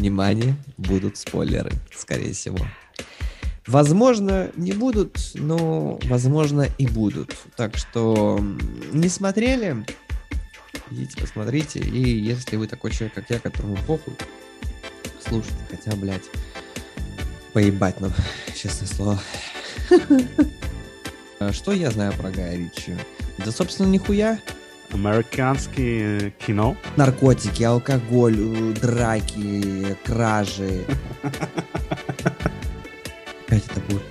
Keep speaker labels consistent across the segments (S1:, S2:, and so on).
S1: внимание, будут спойлеры, скорее всего. Возможно, не будут, но, возможно, и будут. Так что не смотрели, идите посмотрите. И если вы такой человек, как я, которому похуй, слушайте, хотя, блядь, поебать нам, честное слово. Что я знаю про Гая Ричи? Да, собственно, нихуя.
S2: Американское кино.
S1: Наркотики, алкоголь, э, драки, кражи. Опять это будет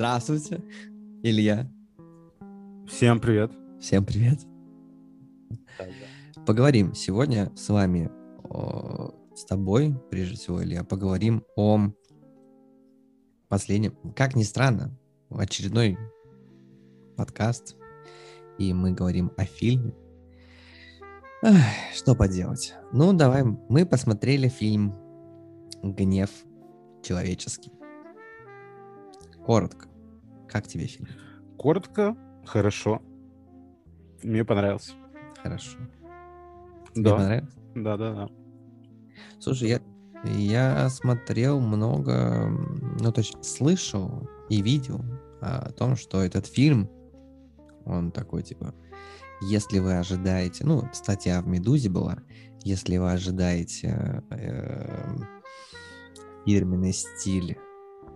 S1: Здравствуйте, Илья.
S2: Всем привет.
S1: Всем привет. Поговорим сегодня с вами, о, с тобой, прежде всего, Илья, поговорим о последнем, как ни странно, очередной подкаст, и мы говорим о фильме. Ах, что поделать? Ну, давай, мы посмотрели фильм «Гнев человеческий». Коротко. Как тебе фильм?
S2: Коротко, хорошо. Мне понравился.
S1: Хорошо.
S2: Тебе
S1: да.
S2: понравилось? Да, да, да.
S1: Слушай, я, я смотрел много, ну, то есть слышал и видел о том, что этот фильм, он такой, типа, если вы ожидаете, ну, статья в «Медузе» была, если вы ожидаете э, фирменный стиль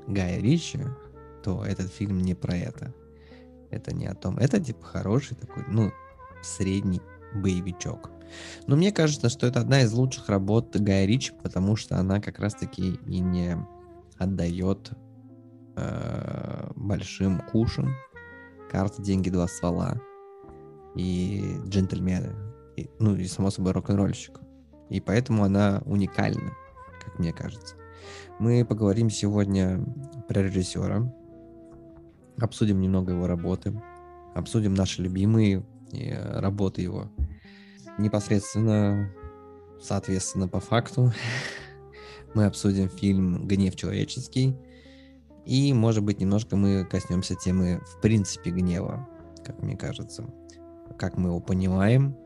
S1: Гая Ричи, то этот фильм не про это. Это не о том. Это, типа, хороший такой, ну, средний боевичок. Но мне кажется, что это одна из лучших работ Гая Ричи, потому что она как раз-таки и не отдает э, большим кушам карты, деньги, два ствола и джентльмены. И, ну и, само собой, рок-н-ролльщик. И поэтому она уникальна, как мне кажется. Мы поговорим сегодня про режиссера, обсудим немного его работы, обсудим наши любимые э, работы его непосредственно, соответственно, по факту. Мы обсудим фильм «Гнев человеческий». И, может быть, немножко мы коснемся темы, в принципе, гнева, как мне кажется. Как мы его понимаем,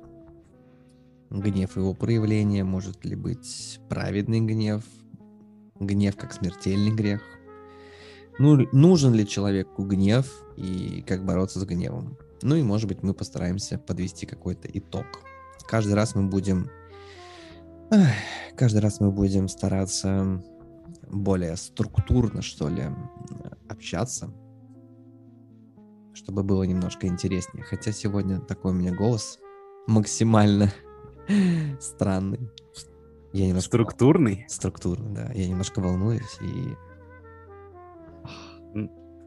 S1: гнев его проявления, может ли быть праведный гнев, гнев как смертельный грех. Ну, нужен ли человеку гнев и как бороться с гневом? Ну и, может быть, мы постараемся подвести какой-то итог каждый раз мы будем... Каждый раз мы будем стараться более структурно, что ли, общаться, чтобы было немножко интереснее. Хотя сегодня такой у меня голос максимально странный.
S2: Я немножко... Структурный?
S1: Структурный, да. Я немножко волнуюсь и...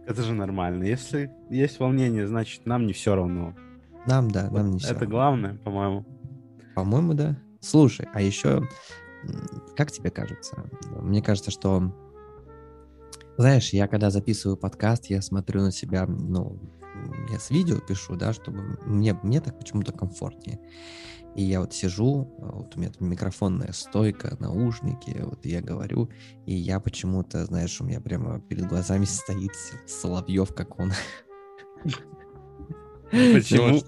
S2: Это же нормально. Если есть волнение, значит, нам не все равно.
S1: Нам, да, вот нам не
S2: все
S1: Это
S2: равно. главное, по-моему.
S1: По-моему, да. Слушай, а еще, как тебе кажется? Мне кажется, что, знаешь, я когда записываю подкаст, я смотрю на себя, ну, я с видео пишу, да, чтобы мне, мне так почему-то комфортнее. И я вот сижу, вот у меня там микрофонная стойка, наушники, вот я говорю, и я почему-то, знаешь, у меня прямо перед глазами стоит Соловьев, как он.
S2: Почему?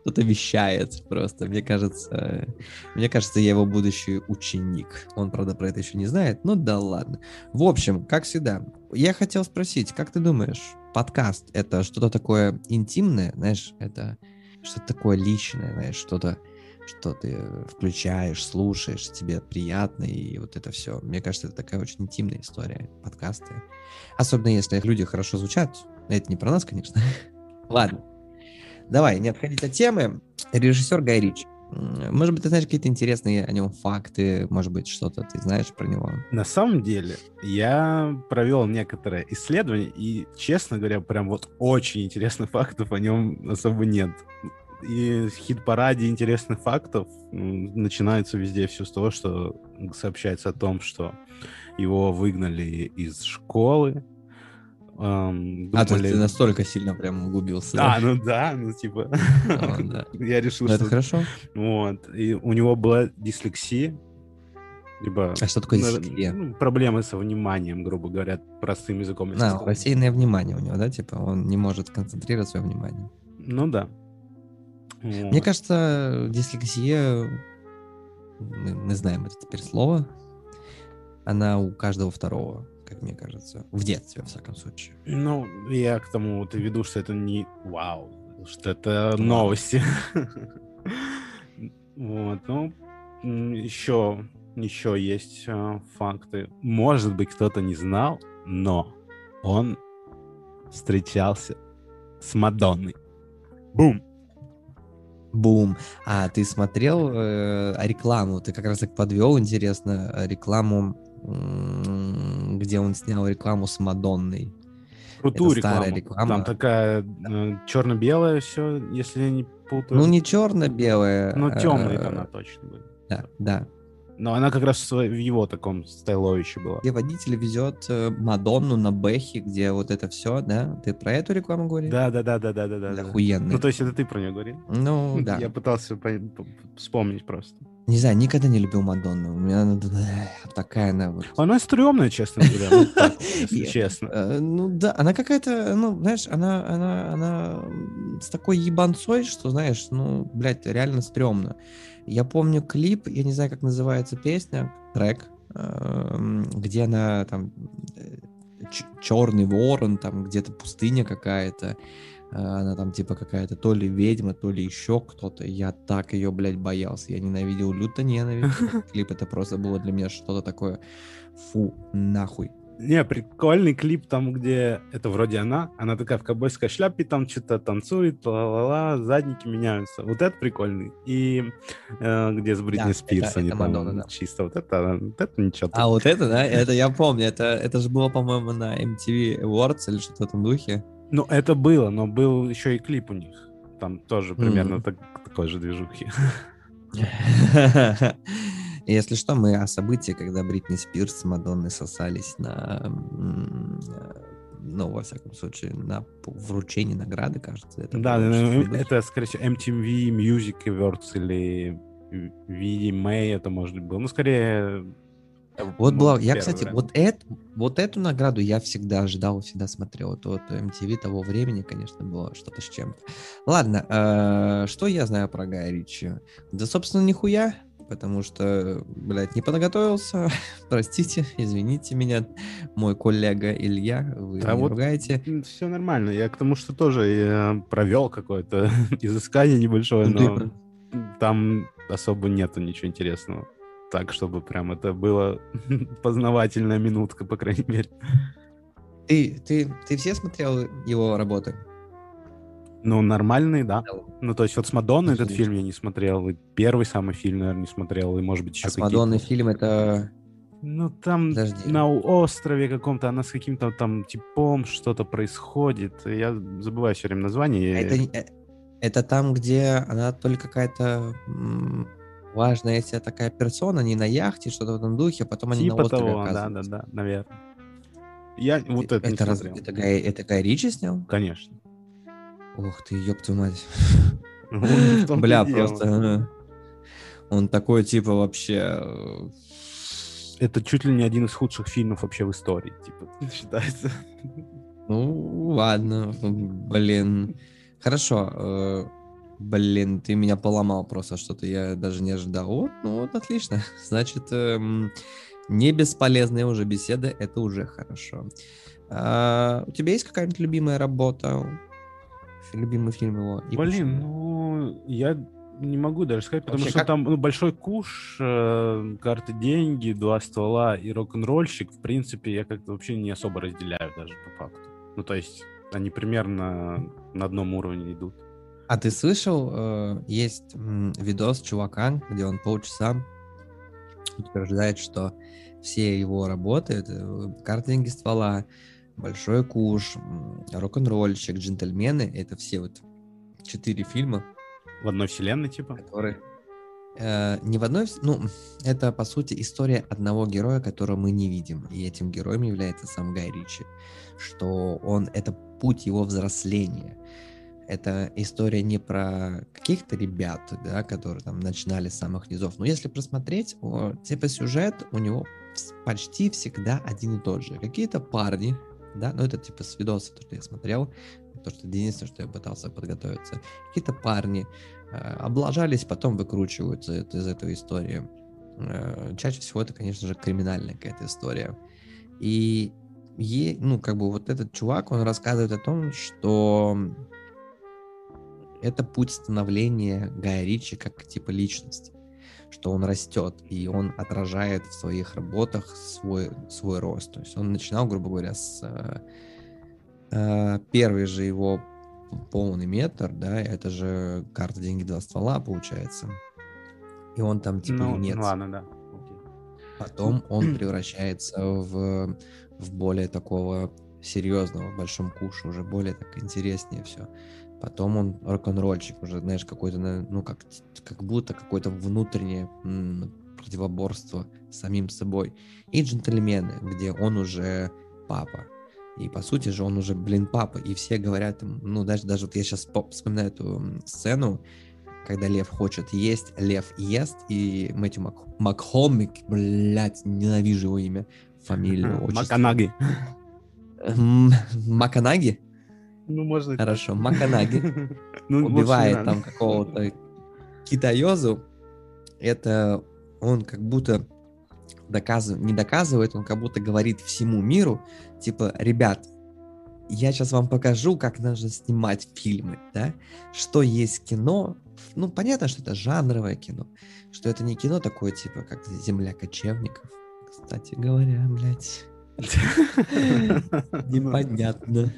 S1: Кто-то вещает просто. Мне кажется, мне кажется, я его будущий ученик. Он, правда, про это еще не знает, но да ладно. В общем, как всегда, я хотел спросить, как ты думаешь, подкаст — это что-то такое интимное, знаешь, это что-то такое личное, знаешь, что-то, что ты включаешь, слушаешь, тебе приятно, и вот это все. Мне кажется, это такая очень интимная история, подкасты. Особенно если люди хорошо звучат. Это не про нас, конечно. Ладно. Давай, не отходить от темы. Режиссер Гай Рич. Может быть, ты знаешь какие-то интересные о нем факты, может быть, что-то ты знаешь про него?
S2: На самом деле, я провел некоторое исследование, и, честно говоря, прям вот очень интересных фактов о нем особо нет. И хит-параде интересных фактов начинается везде все с того, что сообщается о том, что его выгнали из школы,
S1: Эм, думали... А, то есть ты настолько сильно прям углубился.
S2: А, да? ну да, ну типа... Да. Я решил,
S1: ну, что... Это хорошо.
S2: Вот. И у него была дислексия. Либо
S1: А что такое
S2: на-
S1: дислексия?
S2: ну, проблемы со вниманием, грубо говоря, простым языком.
S1: А,
S2: сказать.
S1: рассеянное внимание у него, да, типа он не может концентрировать свое внимание.
S2: Ну да.
S1: Мне кажется, дислексия, мы, мы знаем это теперь слово, она у каждого второго, как мне кажется, в детстве, во всяком случае.
S2: Ну, я к тому и веду, что это не вау, что это новости. Вот, ну, еще, еще есть э, факты. Может быть, кто-то не знал, но он встречался с Мадонной. Бум!
S1: Бум. А ты смотрел э, рекламу? Ты как раз так подвел, интересно, рекламу, где он снял рекламу с Мадонной.
S2: Крутую
S1: Это старая
S2: рекламу.
S1: реклама.
S2: Там такая черно-белая все, если я не путаю.
S1: Ну, не черно-белая.
S2: Ну, темные
S1: э,
S2: она точно были.
S1: Да, да.
S2: Но она как раз в его таком стайловище была.
S1: Где водитель везет э, Мадонну на Бэхе, где вот это все, да? Ты про эту рекламу говоришь?
S2: Да, да, да, да, да, да, да.
S1: Охуенный.
S2: Ну, то есть это ты про нее говорил?
S1: Ну, да.
S2: Я пытался по- по- вспомнить просто.
S1: Не знаю, никогда не любил Мадонну. У меня она такая она вот.
S2: Она стрёмная, честно говоря, ну, так, если
S1: Я-
S2: честно.
S1: Э, Ну да, она какая-то, ну, знаешь, она, она, она с такой ебанцой, что, знаешь, ну, блядь, реально стрёмно. Я помню клип, я не знаю, как называется песня, трек, эм, где она там черный ворон, там где-то пустыня какая-то. Э, Она там типа какая-то то ли ведьма, то ли еще кто-то. Я так ее, блядь, боялся. Я ненавидел, люто ненавидел. этот Клип это просто было для меня что-то такое. Фу, нахуй.
S2: Не, прикольный клип там, где это вроде она, она такая в ковбойской шляпе там что-то танцует, ла-ла-ла, задники меняются. Вот это прикольный. И э, где с Бритни
S1: Да,
S2: Спирс
S1: это-
S2: они
S1: это
S2: там
S1: Мадонна, да.
S2: чисто вот это, вот это ничего.
S1: А вот это, да, это я помню, это, это же было, по-моему, на MTV Awards или что-то в этом духе.
S2: Ну, это было, но был еще и клип у них. Там тоже примерно
S1: Мгм.
S2: так- такой же движухи.
S1: Если что, мы о событии, когда Бритни Спирс с Мадонной сосались на, э, ну, во всяком случае, на вручении награды, кажется. Это
S2: Да,
S1: было
S2: это, скорее всего, MTV Music Awards или VMA это может быть было. Ну, скорее...
S1: Вот
S2: был
S1: была, я, кстати,
S2: вариант.
S1: вот, это, вот эту награду я всегда ждал, всегда смотрел. Это вот MTV того времени, конечно, было что-то с чем-то. Ладно, э, что я знаю про Гая Ричи? Да, собственно, нихуя, потому что, блядь, не подготовился. Простите, извините меня, мой коллега Илья, вы
S2: Да
S1: не
S2: вот
S1: ругаете.
S2: Все нормально. Я к тому, что тоже э, провел какое-то изыскание небольшое,
S1: ты
S2: но там особо нету ничего интересного. Так, чтобы прям это было познавательная минутка, по крайней мере.
S1: Ты, ты, ты все смотрел его работы?
S2: Ну, нормальный, да. Ну, то есть вот с Мадонной этот фильм я не смотрел, и первый самый фильм, наверное, не смотрел, и, может быть, еще
S1: А с Мадонной фильм это...
S2: Ну, там
S1: Подожди.
S2: на острове каком-то, она с каким-то там типом что-то происходит. Я забываю все время название.
S1: А Это, э, это там, где она то ли какая-то важная себе такая персона, не на яхте, что-то в этом духе, а потом они на
S2: Типа
S1: острове
S2: того, да, да, да, наверное. Я вот это, не
S1: это, раз-
S2: смотрел.
S1: это, Гай, это Гай Ричи снял?
S2: Конечно.
S1: Ух ты, ёб твою мать. Бля, просто... э, Он такой, типа, вообще... э,
S2: Это чуть ли не один из худших фильмов вообще в истории, типа, считается.
S1: Ну, ладно, блин. Хорошо. Блин, ты меня поломал просто что-то, я даже не ожидал. Вот, ну вот, отлично. Значит, эм, не бесполезная уже беседа, это уже хорошо. А, у тебя есть какая-нибудь любимая работа? Любимый фильм его? И
S2: Блин,
S1: почему?
S2: ну, я не могу даже сказать, потому
S1: Вообще,
S2: что
S1: как-
S2: там ну, большой куш, э, карты деньги, два ствола и рок-н-ролльщик, в принципе, я как-то вообще не особо разделяю даже по факту. Ну, то есть они примерно на одном уровне идут.
S1: А ты слышал, э, есть видос чувака, где он полчаса утверждает, что все его работы, это э, карта деньги ствола, большой куш, рок-н-ролльщик, джентльмены, это все вот четыре фильма,
S2: В одной вселенной, типа.
S1: которые э, не в одной, ну, это по сути история одного героя, которого мы не видим, и этим героем является сам Гай Ричи, что он это путь его взросления. Это история не про каких-то ребят, да, которые там начинали с самых низов. Но если просмотреть, о, типа сюжет у него почти всегда один и тот же. Какие-то парни, да, ну это типа с видоса, то, что я смотрел, то, что единственное, что я пытался подготовиться. Какие-то парни э, облажались, потом выкручиваются из этой истории. Э, чаще всего это, конечно же, криминальная какая-то история. И, е, ну, как бы вот этот чувак, он рассказывает о том, что это путь становления Гая Ричи как типа личности, что он растет, и он отражает в своих работах свой, свой рост. То есть он начинал, грубо говоря, с э, э первый же его полный метр, да, это же карта «Деньги, два ствола» получается. И он там типа ну, нет.
S2: Ну, ладно, да.
S1: Потом он превращается в, в более такого серьезного, в большом куше, уже более так интереснее все. Потом он рок-н-ролльщик, уже, знаешь, какой-то, ну, как, как будто какое-то внутреннее противоборство с самим собой. И джентльмены, где он уже папа. И по сути же он уже, блин, папа. И все говорят, ну, даже, даже вот я сейчас вспоминаю эту сцену, когда лев хочет есть, лев ест, и Мэтью Мак... Макхомик, блядь, ненавижу его имя, фамилию.
S2: Маканаги.
S1: Маканаги?
S2: Ну, можно.
S1: Хорошо, Маканаги ну, убивает там какого-то китаёзу. Это он как будто доказывает, не доказывает, он как будто говорит всему миру, типа, ребят, я сейчас вам покажу, как нужно снимать фильмы, да, что есть кино, ну, понятно, что это жанровое кино, что это не кино такое, типа, как «Земля кочевников», кстати говоря, блядь. Непонятно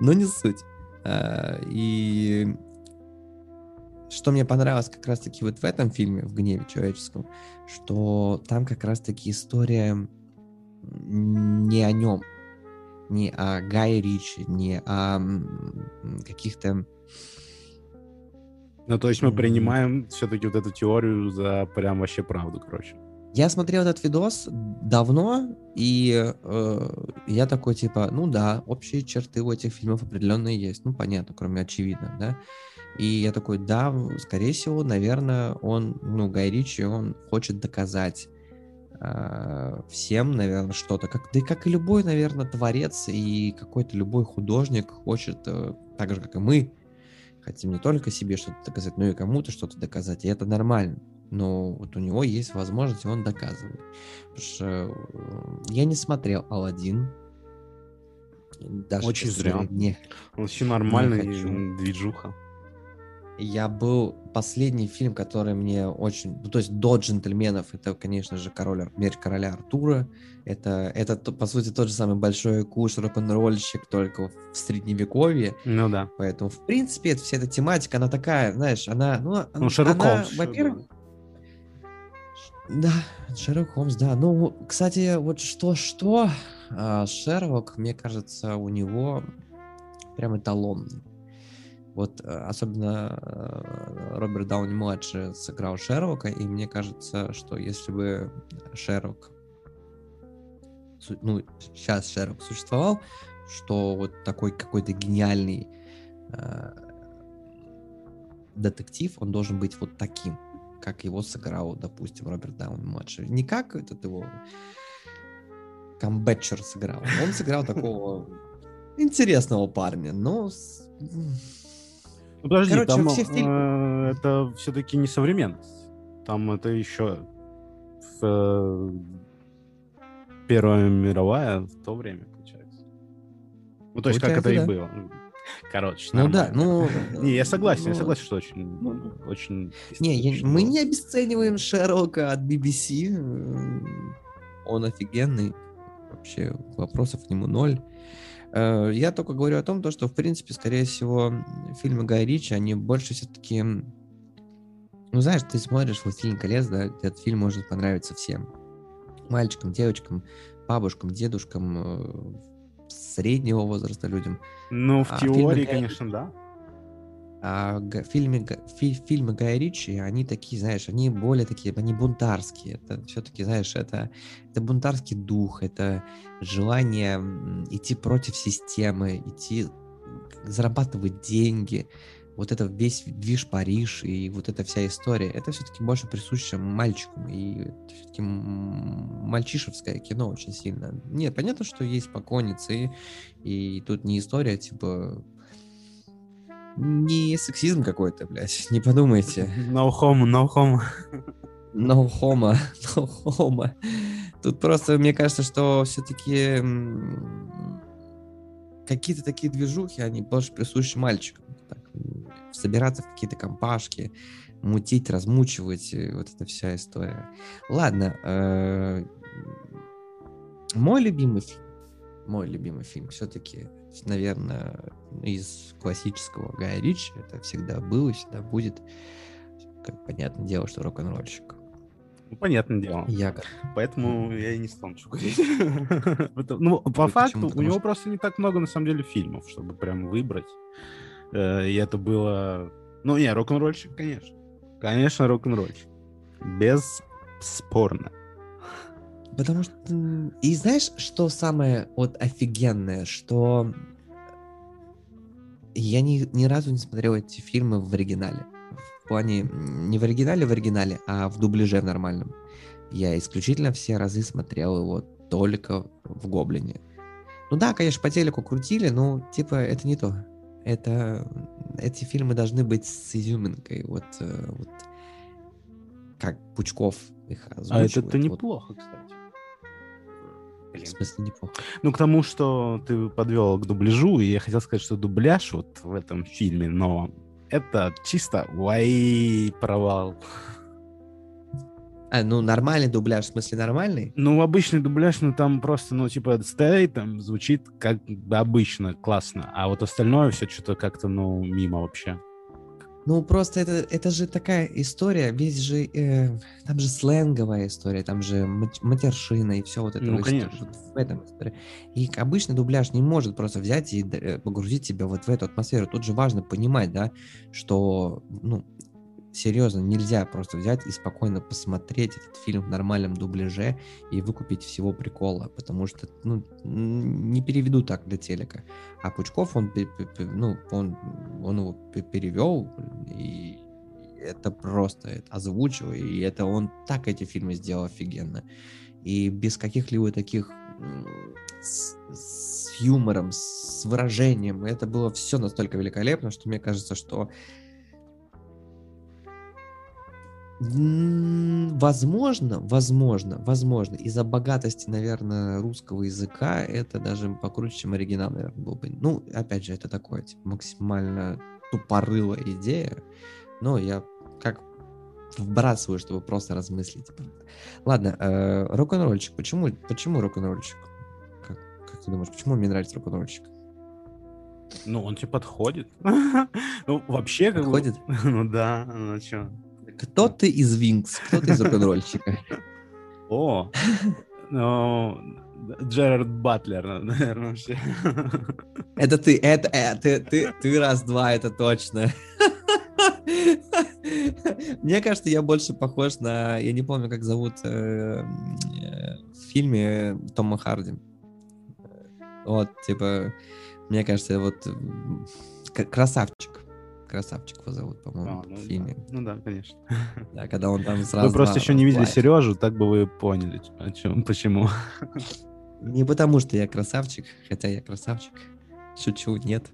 S1: но не суть. А, и что мне понравилось как раз-таки вот в этом фильме, в «Гневе человеческом», что там как раз-таки история не о нем, не о Гае Ричи, не о каких-то...
S2: Ну, то есть мы принимаем все-таки вот эту теорию за прям вообще правду, короче.
S1: Я смотрел этот видос давно, и э, я такой, типа, ну да, общие черты у этих фильмов определенные есть. Ну, понятно, кроме очевидно, да. И я такой, да, скорее всего, наверное, он, ну, Гай Ричи, он хочет доказать э, всем, наверное, что-то. Как, да и как и любой, наверное, творец и какой-то любой художник хочет, э, так же, как и мы, хотим не только себе что-то доказать, но и кому-то что-то доказать. И это нормально но вот у него есть возможность, и он доказывает. Потому что э, я не смотрел Алладин.
S2: Даже Очень зря. Не, вообще нормальный движуха.
S1: Я был последний фильм, который мне очень, ну, то есть до джентльменов, это, конечно же, король, меч короля Артура. Это, это по сути тот же самый большой куш рок-н-ролльщик, только в средневековье.
S2: Ну да.
S1: Поэтому, в принципе, это, вся эта тематика, она такая, знаешь, она, ну,
S2: ну Шерлок она,
S1: во-первых, да, Шерлок Холмс, да. Ну, кстати, вот что-что, а, Шерлок, мне кажется, у него прям эталон. Вот э, особенно э, Роберт Дауни младший сыграл Шерлока, и мне кажется, что если бы Шерлок, ну сейчас Шерлок существовал, что вот такой какой-то гениальный э, детектив, он должен быть вот таким как его сыграл, допустим, Роберт Даун младший. Не как этот его камбетчер сыграл. Он сыграл такого интересного парня, но...
S2: Ну, подожди, Короче, там все фильмы... э, это все-таки не современность. Там это еще в, э, Первая мировая в то время, получается. Ну, то есть, как это да. и было. Короче,
S1: ну да, ну...
S2: Не, я согласен, ну, я согласен, что очень... Ну, очень
S1: не, я, мы не обесцениваем Шерлока от BBC. Он офигенный. Вообще вопросов к нему ноль. Э, я только говорю о том, что, в принципе, скорее всего, фильмы Гая Ричи, они больше все-таки... Ну, знаешь, ты смотришь «Властелин колец», да, этот фильм может понравиться всем. Мальчикам, девочкам, бабушкам, дедушкам, э, среднего возраста людям.
S2: Ну, в а теории, фильмы, конечно, да.
S1: А фильмы, фи, фильмы Гая Ричи, они такие, знаешь, они более такие, они бунтарские. Это все-таки, знаешь, это, это бунтарский дух, это желание идти против системы, идти зарабатывать деньги, вот это весь движ Париж и вот эта вся история, это все-таки больше присуще мальчикам, и все-таки мальчишевское кино очень сильно. Нет, понятно, что есть поклонницы, и, и тут не история, типа, не сексизм какой-то, блядь, не подумайте.
S2: No homo, no homo.
S1: No homo, no homo. Тут просто, мне кажется, что все-таки какие-то такие движухи, они больше присущи мальчикам. Так, собираться в какие-то компашки, мутить, размучивать, э, вот эта вся история. Ладно, э, мой любимый фильм, мой любимый фильм все-таки, наверное, из классического Гая Ричи, это всегда было, всегда будет, как понятное дело, что рок-н-ролльщик.
S2: Ну, понятное дело.
S1: Я
S2: Поэтому я и не стану ничего говорить. Ну, по факту, у него просто не так много, на самом деле, фильмов, чтобы прям выбрать. Э, и это было... Ну, не, рок-н-ролльщик, конечно. Конечно, рок-н-ролльщик. Бесспорно.
S1: Потому что... И знаешь, что самое вот офигенное, что я ни, ни разу не смотрел эти фильмы в оригинале плане не в оригинале в оригинале, а в дубляже в нормальном. Я исключительно все разы смотрел его только в Гоблине. Ну да, конечно, по телеку крутили, но типа это не то. Это эти фильмы должны быть с изюминкой, вот, э, вот как Пучков их
S2: озвучивает. А это-то неплохо, кстати.
S1: Блин. В смысле неплохо?
S2: Ну, к тому, что ты подвел к дубляжу, и я хотел сказать, что дубляж вот в этом фильме новом, это чисто вай провал.
S1: А, ну, нормальный дубляж, в смысле нормальный?
S2: Ну, обычный дубляж, ну, там просто, ну, типа, стоит, там звучит как обычно, классно, а вот остальное все что-то как-то, ну, мимо вообще.
S1: Ну, просто это, это же такая история, весь же, э, там же сленговая история, там же матершина и все вот это.
S2: Ну, вот, конечно.
S1: Вот в этом истории. И обычный дубляж не может просто взять и э, погрузить тебя вот в эту атмосферу. Тут же важно понимать, да, что, ну, серьезно, нельзя просто взять и спокойно посмотреть этот фильм в нормальном дубляже и выкупить всего прикола, потому что, ну, не переведу так для телека. А Пучков, он, ну, он, он его перевел, и это просто это озвучил, и это он так эти фильмы сделал офигенно. И без каких-либо таких с, с юмором, с выражением. Это было все настолько великолепно, что мне кажется, что Возможно, возможно, возможно, из-за богатости, наверное, русского языка это даже покруче, чем оригинал, наверное, был бы. Ну, опять же, это такое, типа, максимально тупорылая идея, но я как вбрасываю, чтобы просто размыслить. Ладно, э, рок-н-ролльчик. Почему, почему рок-н-ролльчик? Как, как ты думаешь, почему мне нравится рок-н-ролльчик?
S2: Ну, он тебе подходит. ну, вообще, как
S1: Подходит?
S2: ну да, ну что.
S1: Кто ты из Винкс? Кто ты из рок-н-ролльщика?
S2: О, ну, Джерард Батлер, наверное, вообще.
S1: Это ты, это, э, ты, ты, ты раз-два, это точно. Мне кажется, я больше похож на... Я не помню, как зовут э, э, в фильме Тома Харди. Вот, типа, мне кажется, вот красавчик красавчик его зовут, по-моему, а, ну, в фильме.
S2: Да. Ну да, конечно.
S1: Да, когда он там сразу...
S2: Вы просто еще не видели Сережу, так бы вы поняли, о чем, почему.
S1: Не потому, что я красавчик, хотя я красавчик. Шучу, нет.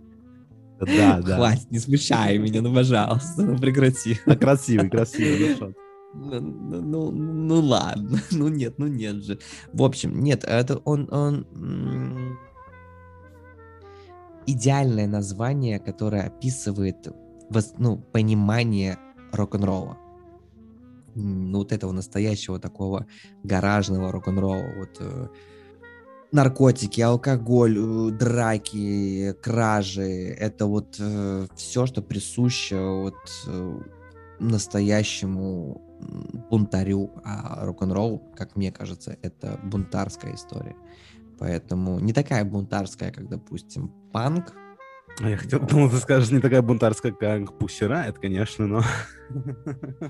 S2: Да, да.
S1: Хватит, не смущай меня, ну, пожалуйста, ну, прекрати.
S2: А красивый, красивый, ну
S1: ну, ну, ну, ну ладно, ну нет, ну нет же. В общем, нет, это он, он идеальное название, которое описывает ну, понимание рок-н-ролла. Ну, вот этого настоящего такого гаражного рок-н-ролла. Вот, э, наркотики, алкоголь, э, драки, кражи. Это вот э, все, что присуще вот э, настоящему бунтарю. А рок-н-ролл, как мне кажется, это бунтарская история. Поэтому не такая бунтарская, как, допустим, панк,
S2: я хотел, думал, ты скажешь, не такая бунтарская, как Пусера, это, конечно, но...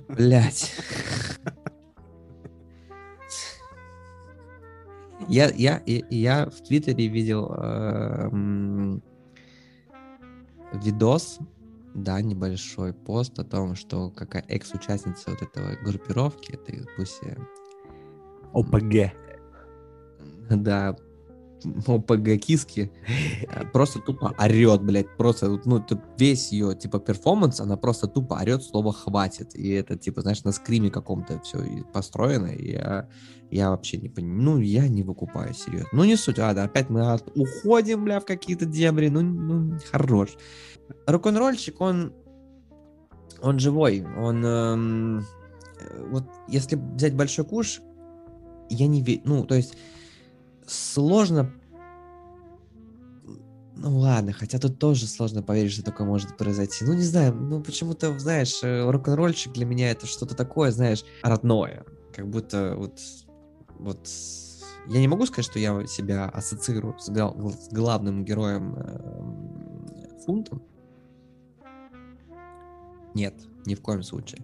S1: Блять. Я, я, я в Твиттере видел э, видос, да, небольшой пост о том, что какая экс-участница вот этого группировки, этой пусть... э,
S2: ОПГ.
S1: Да, ОПГ киски, э, просто тупо орет, блядь, просто, ну, весь ее, типа, перформанс, она просто тупо орет слово «хватит», и это, типа, знаешь, на скриме каком-то все построено, и я, я вообще не понимаю, ну, я не выкупаю, серьезно. Ну, не суть, а, да, опять мы уходим, бля, в какие-то дебри, ну, ну, хорош. Рок-н-ролльщик, он, он живой, он, эм, вот, если взять большой куш, я не верю, ну, то есть, сложно ну ладно, хотя тут тоже сложно поверить, что такое может произойти. Ну не знаю, ну почему-то, знаешь, э, рок-н-ролльщик для меня это что-то такое, знаешь, родное. Как будто вот, вот я не могу сказать, что я себя ассоциирую с, гла- с главным героем эм, Фунтом. Нет, ни в коем случае.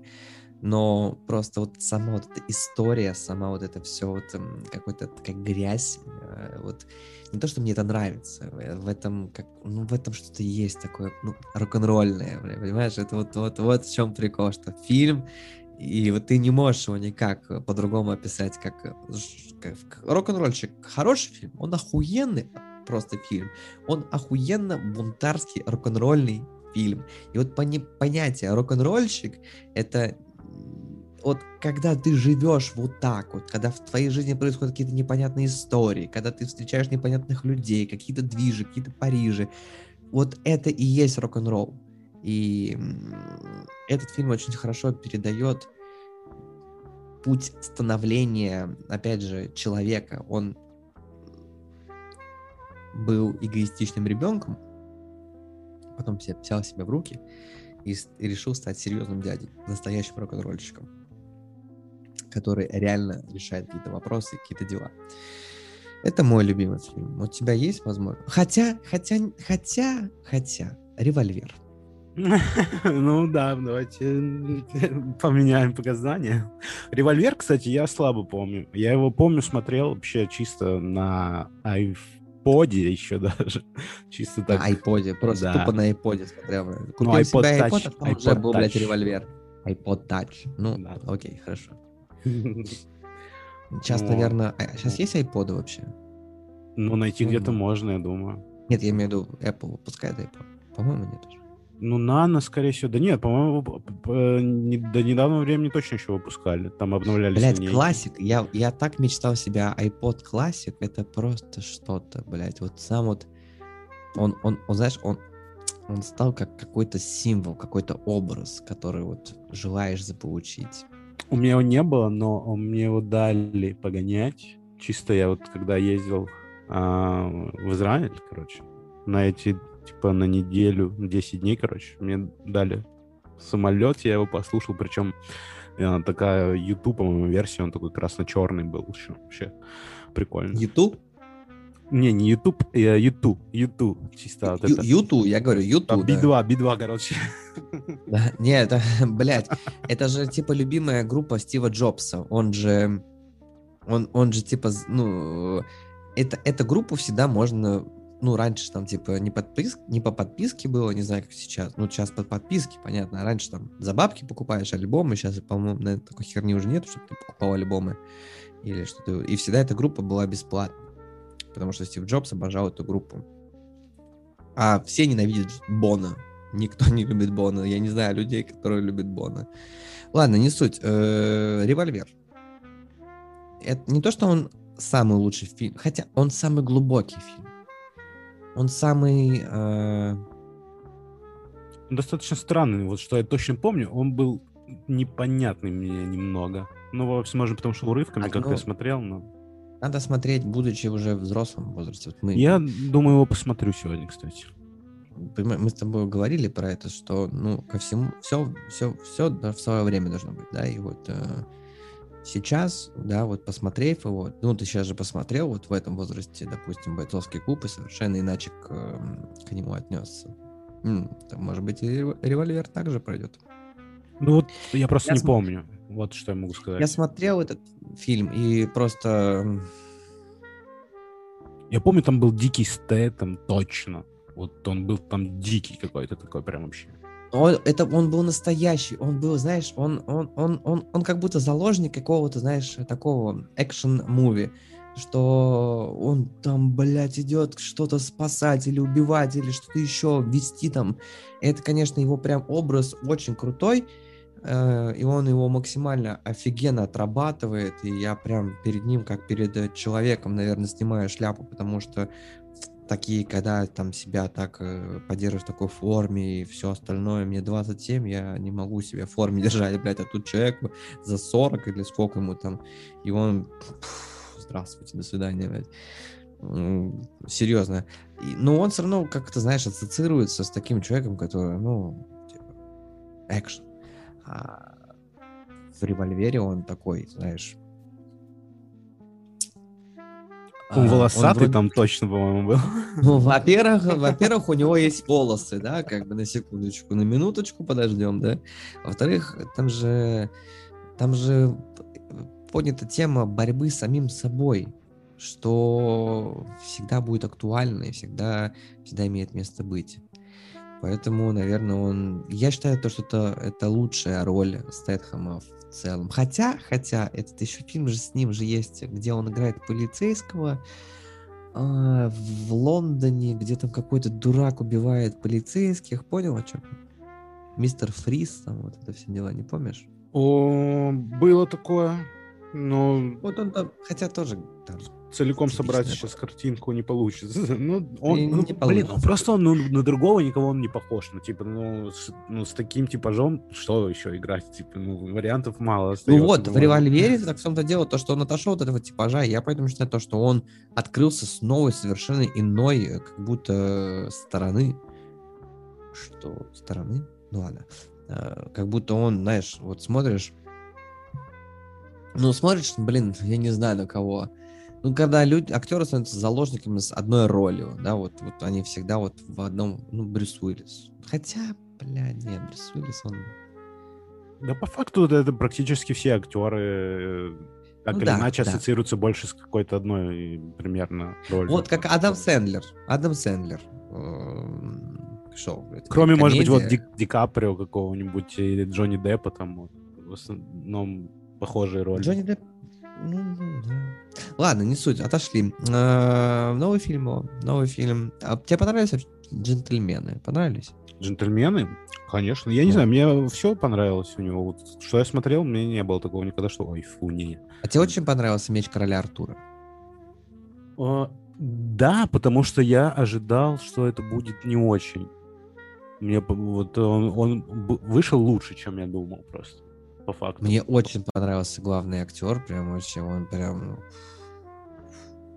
S1: Но просто вот сама вот эта история, сама вот это все вот какой-то такая грязь, э, вот не то, что мне это нравится, э, в этом как, ну в этом что-то есть такое, ну рок-н-ролльное, понимаешь? Это вот вот вот в чем прикол, что фильм и вот ты не можешь его никак э, по-другому описать, как, как рок-н-ролльщик. Хороший фильм, он охуенный просто фильм, он охуенно бунтарский рок-н-ролльный фильм. И вот пони- понятие рок-н-ролльщик это вот когда ты живешь вот так вот, когда в твоей жизни происходят какие-то непонятные истории, когда ты встречаешь непонятных людей, какие-то движи, какие-то Парижи, вот это и есть рок-н-ролл. И этот фильм очень хорошо передает путь становления, опять же, человека. Он был эгоистичным ребенком, потом взял себя в руки и, решил стать серьезным дядей, настоящим рок-н-ролльщиком, который реально решает какие-то вопросы, какие-то дела. Это мой любимый фильм. У тебя есть возможность? Хотя, хотя, хотя, хотя, револьвер.
S2: Ну да, давайте поменяем показания. Револьвер, кстати, я слабо помню. Я его помню, смотрел вообще чисто на айподе еще даже. Чисто так.
S1: На айподе, просто
S2: да.
S1: тупо на айподе смотрел. блядь. Купил
S2: iPod
S1: себе
S2: Touch,
S1: айпод, а там уже
S2: iPod
S1: был, блядь, револьвер. iPod Touch. Ну,
S2: Да.
S1: окей, хорошо. Сейчас, наверное... сейчас есть айподы вообще?
S2: Ну, найти где-то можно, я думаю.
S1: Нет, я имею в виду, Apple выпускает iPod. По-моему, нет уже.
S2: Ну, Нано, скорее всего. Да нет, по-моему, не- до недавнего времени точно еще выпускали. Там обновлялись
S1: Блять,
S2: линейки.
S1: классик. Я, я так мечтал себя iPod Classic. Это просто что-то, блять. Вот сам вот... Он, он, он, знаешь, он, он стал как какой-то символ, какой-то образ, который вот желаешь заполучить.
S2: У меня его не было, но мне его дали погонять. Чисто я вот когда ездил а, в Израиль, короче, на эти, типа, на неделю, 10 дней, короче, мне дали самолет, я его послушал, причем э, такая YouTube, по-моему, версия, он такой красно-черный был еще, вообще прикольно.
S1: YouTube?
S2: Не, не YouTube, э, YouTube, YouTube, чисто вот это.
S1: YouTube, я говорю, YouTube. да.
S2: Би-2, Би-2, короче.
S1: Да, Не, это, блядь, это же типа любимая группа Стива Джобса. Он же, он, он же типа, ну, это, эту группу всегда можно, ну, раньше там типа не, подпис, не по подписке было, не знаю, как сейчас. Ну, сейчас по подписке, понятно. А раньше там за бабки покупаешь альбомы, сейчас, по-моему, наверное, такой херни уже нет, чтобы ты покупал альбомы или что-то. И всегда эта группа была бесплатна, потому что Стив Джобс обожал эту группу. А все ненавидят Бона. Никто не любит Бона. Я не знаю людей, которые любят Бона. Ладно, не суть. Э, Револьвер. Это не то, что он самый лучший фильм, хотя он самый глубокий фильм. Он самый... э,
S2: достаточно странный, вот что я точно помню, он был непонятный мне немного. Ну, возможно, потому что урывками
S1: А,
S2: как-то
S1: ну,
S2: я смотрел, но...
S1: надо смотреть, будучи уже в взрослом возрасте. Вот мы,
S2: Я думаю, его посмотрю сегодня, кстати.
S1: мы с тобой говорили про это, что, ну, ко всему, все, все, все в свое время должно быть, да, и вот э, сейчас, да, вот посмотрев его, ну, ты сейчас же посмотрел вот в этом возрасте, допустим, бойцовский клуб и совершенно иначе к, эм, к нему отнесся. М, там, может быть, и рев- револьвер также пройдет.
S2: Ну вот я просто
S1: Я
S2: не
S1: см-
S2: помню. Вот что я могу сказать.
S1: Я смотрел этот фильм и просто...
S2: Я помню, там был дикий Стэттем, точно. Вот он был там дикий какой-то такой прям вообще.
S1: Он, это, он был настоящий, он был, знаешь, он, он, он, он, он как будто заложник какого-то, знаешь, такого экшен-муви, что он там, блядь, идет что-то спасать или убивать, или что-то еще вести там. Это, конечно, его прям образ очень крутой, э, и он его максимально офигенно отрабатывает, и я прям перед ним, как перед человеком, наверное, снимаю шляпу, потому что такие, когда там себя так э, поддерживаешь в такой форме и все остальное, мне 27, я не могу себя в форме держать, блядь, а тут человек за 40 или сколько ему там, и он, здравствуйте, до свидания, блядь. Серьезно. Но он все равно как-то, знаешь, ассоциируется с таким человеком, который, ну, типа, экшен. А в револьвере он такой, знаешь,
S2: Он волосатый вроде... там точно, по-моему, был.
S1: Ну, во-первых, во-первых, у него есть волосы, да, как бы на секундочку, на минуточку подождем, да. Во-вторых, там же, там же поднята тема борьбы с самим собой, что всегда будет актуально и всегда, всегда имеет место быть. Поэтому, наверное, он... Я считаю, то, что это, это лучшая роль Стэтхэма в целом. Хотя, хотя, этот еще фильм же с ним же есть, где он играет полицейского э, в Лондоне, где там какой-то дурак убивает полицейских. Понял о чем? Мистер Фриз, там вот это все дела, не помнишь?
S2: О, было такое. Но...
S1: Вот он там, хотя тоже там,
S2: целиком собрать сейчас картинку не получится. Ну, он,
S1: не,
S2: ну,
S1: не
S2: блин, он просто он, ну, на другого никого он не похож. Ну, типа, ну с, ну, с таким типажом что еще играть? Типа, ну, вариантов мало остается.
S1: Ну вот, в револьвере, так в том-то дело, то, что он отошел от этого типажа, я поэтому считаю то, что он открылся с новой, совершенно иной, э, как будто стороны. Что? Стороны? Ну ладно. А, как будто он, знаешь, вот смотришь, ну, смотришь, блин, я не знаю на кого. Ну, когда люди, актеры становятся заложниками с одной ролью, да, вот, вот они всегда вот в одном, ну, Брюс Уиллис. Хотя, бля, нет, Брюс Уиллис, он...
S2: Да, по факту это практически все актеры э, так ну, или да, иначе да. ассоциируются больше с какой-то одной примерно ролью.
S1: Вот как Адам Сэндлер. Адам Сэндлер. Шоу.
S2: Кроме, может быть, вот Ди, Ди Каприо какого-нибудь или Джонни Деппа там вот, в основном похожие роли.
S1: Джонни Депп ну, да. Ладно, не суть, отошли. А, новый фильм, новый фильм. А тебе понравились джентльмены? Понравились?
S2: Джентльмены? Конечно. Я не знаю, мне все понравилось у него. Вот, что я смотрел, мне не было такого никогда, что ой, фу, не.
S1: А тебе очень понравился меч короля Артура?
S2: О, да, потому что я ожидал, что это будет не очень. Мне вот он, он вышел лучше, чем я думал просто по факту.
S1: Мне очень понравился главный актер, прям вообще, он прям,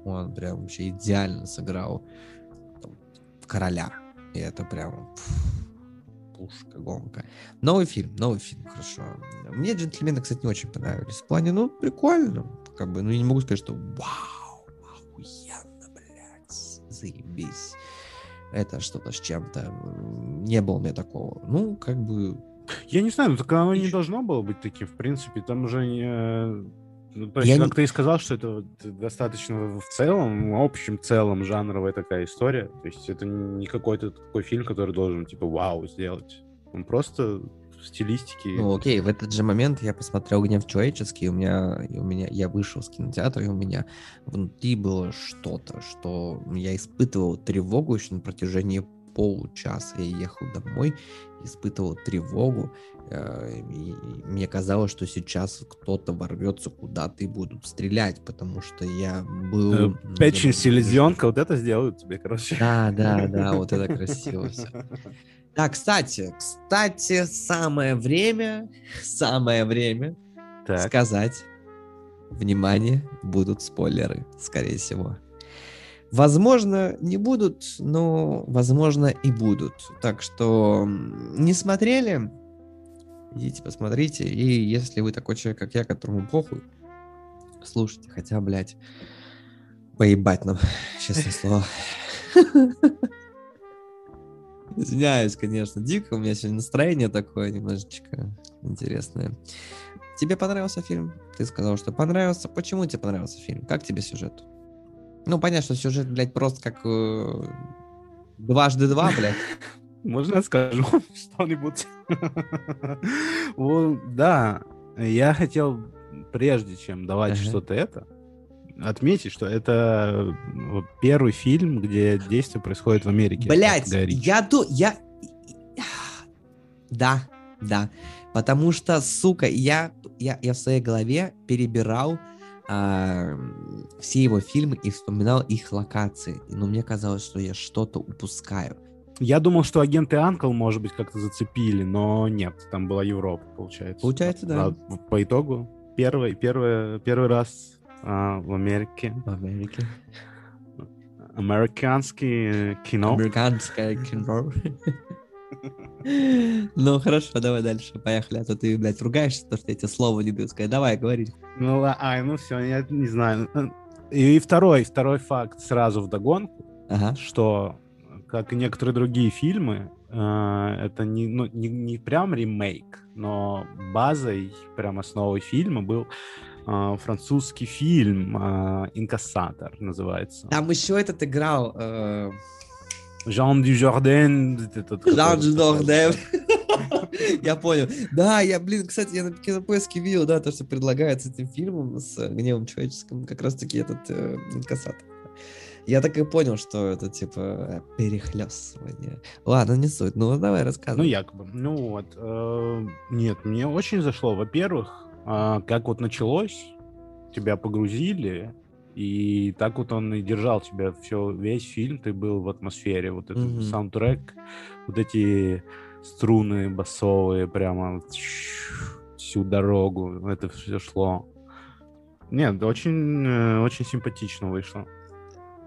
S1: он прям вообще идеально сыграл в короля. И это прям пушка, гонка. Новый фильм, новый фильм, хорошо. Мне джентльмены, кстати, не очень понравились. В плане, ну, прикольно. Как бы, ну, я не могу сказать, что вау, охуенно, блядь, заебись. Это что-то с чем-то. Не было меня такого. Ну, как бы,
S2: я не знаю, ну так оно не должно было быть таким, в принципе. Там уже не... Ну, то есть, я как не... ты и сказал, что это достаточно в целом, в общем целом жанровая такая история. То есть это не какой-то такой фильм, который должен, типа, вау сделать. Он просто в стилистике.
S1: Ну, окей, в этот же момент я посмотрел «Гнев человеческий», у меня, у меня, я вышел с кинотеатра, и у меня внутри было что-то, что я испытывал тревогу еще на протяжении получаса. Я ехал домой, испытывал тревогу. Э, и мне казалось, что сейчас кто-то ворвется куда-то и будут стрелять, потому что я был...
S2: Э, печень селезенка, вот это сделают тебе, короче.
S1: Да, да, да, вот это красиво все. Да, кстати, кстати, самое время, самое время так. сказать, внимание, будут спойлеры, скорее всего. Возможно, не будут, но, возможно, и будут. Так что не смотрели, идите посмотрите. И если вы такой человек, как я, которому похуй, слушайте, хотя, блядь, поебать нам, честное слово. Извиняюсь, конечно, дико, у меня сегодня настроение такое немножечко интересное. Тебе понравился фильм? Ты сказал, что понравился. Почему тебе понравился фильм? Как тебе сюжет? Ну, понятно, что сюжет, блядь, просто как... Э, Дважды два, блядь.
S2: Можно я скажу что-нибудь? Да, я хотел, прежде чем давать что-то это, отметить, что это э, первый фильм, где действие происходит в Америке.
S1: Блять, я ду... Я... Да, да. Потому что, сука, я, я, я в своей голове перебирал а, все его фильмы и вспоминал их локации. Но мне казалось, что я что-то упускаю.
S2: Я думал, что агенты Анкл, может быть, как-то зацепили, но нет, там была Европа, получается.
S1: Получается, да.
S2: А по итогу первый, первый, первый раз а, в Америке
S1: В Америке.
S2: американское кино.
S1: Американское кино. Ну хорошо, давай дальше, поехали. А то ты, блядь, ругаешься, то, что я тебе слово не даю сказать. Давай, говори.
S2: Ну, ай, ну все, я не знаю. И второй, второй факт сразу в догонку,
S1: Ага.
S2: что, как и некоторые другие фильмы, э, это не, ну, не, не прям ремейк, но базой, прям основой фильма был э, французский фильм э, «Инкассатор» называется.
S1: Там еще этот играл... э,
S2: Жан Дюжарден. этот,
S1: Жан Дюжарден. Я понял. Да, я, блин, кстати, я на кинопоиске видел, да, то, что предлагают с этим фильмом, с э, гневом человеческим, как раз-таки этот э, инкассатор. Я так и понял, что это типа перехлестывание. Ладно, не суть. Ну, давай
S2: Ну,
S1: рассказывай.
S2: якобы. Ну вот. э, Нет, мне очень зашло. Во-первых, а, как вот началось, тебя погрузили, и так вот он и держал тебя все, весь фильм, ты был в атмосфере. Вот этот
S1: Мгм.
S2: саундтрек, вот эти струны басовые прямо всю дорогу, это все шло. Нет, очень, э, очень симпатично вышло.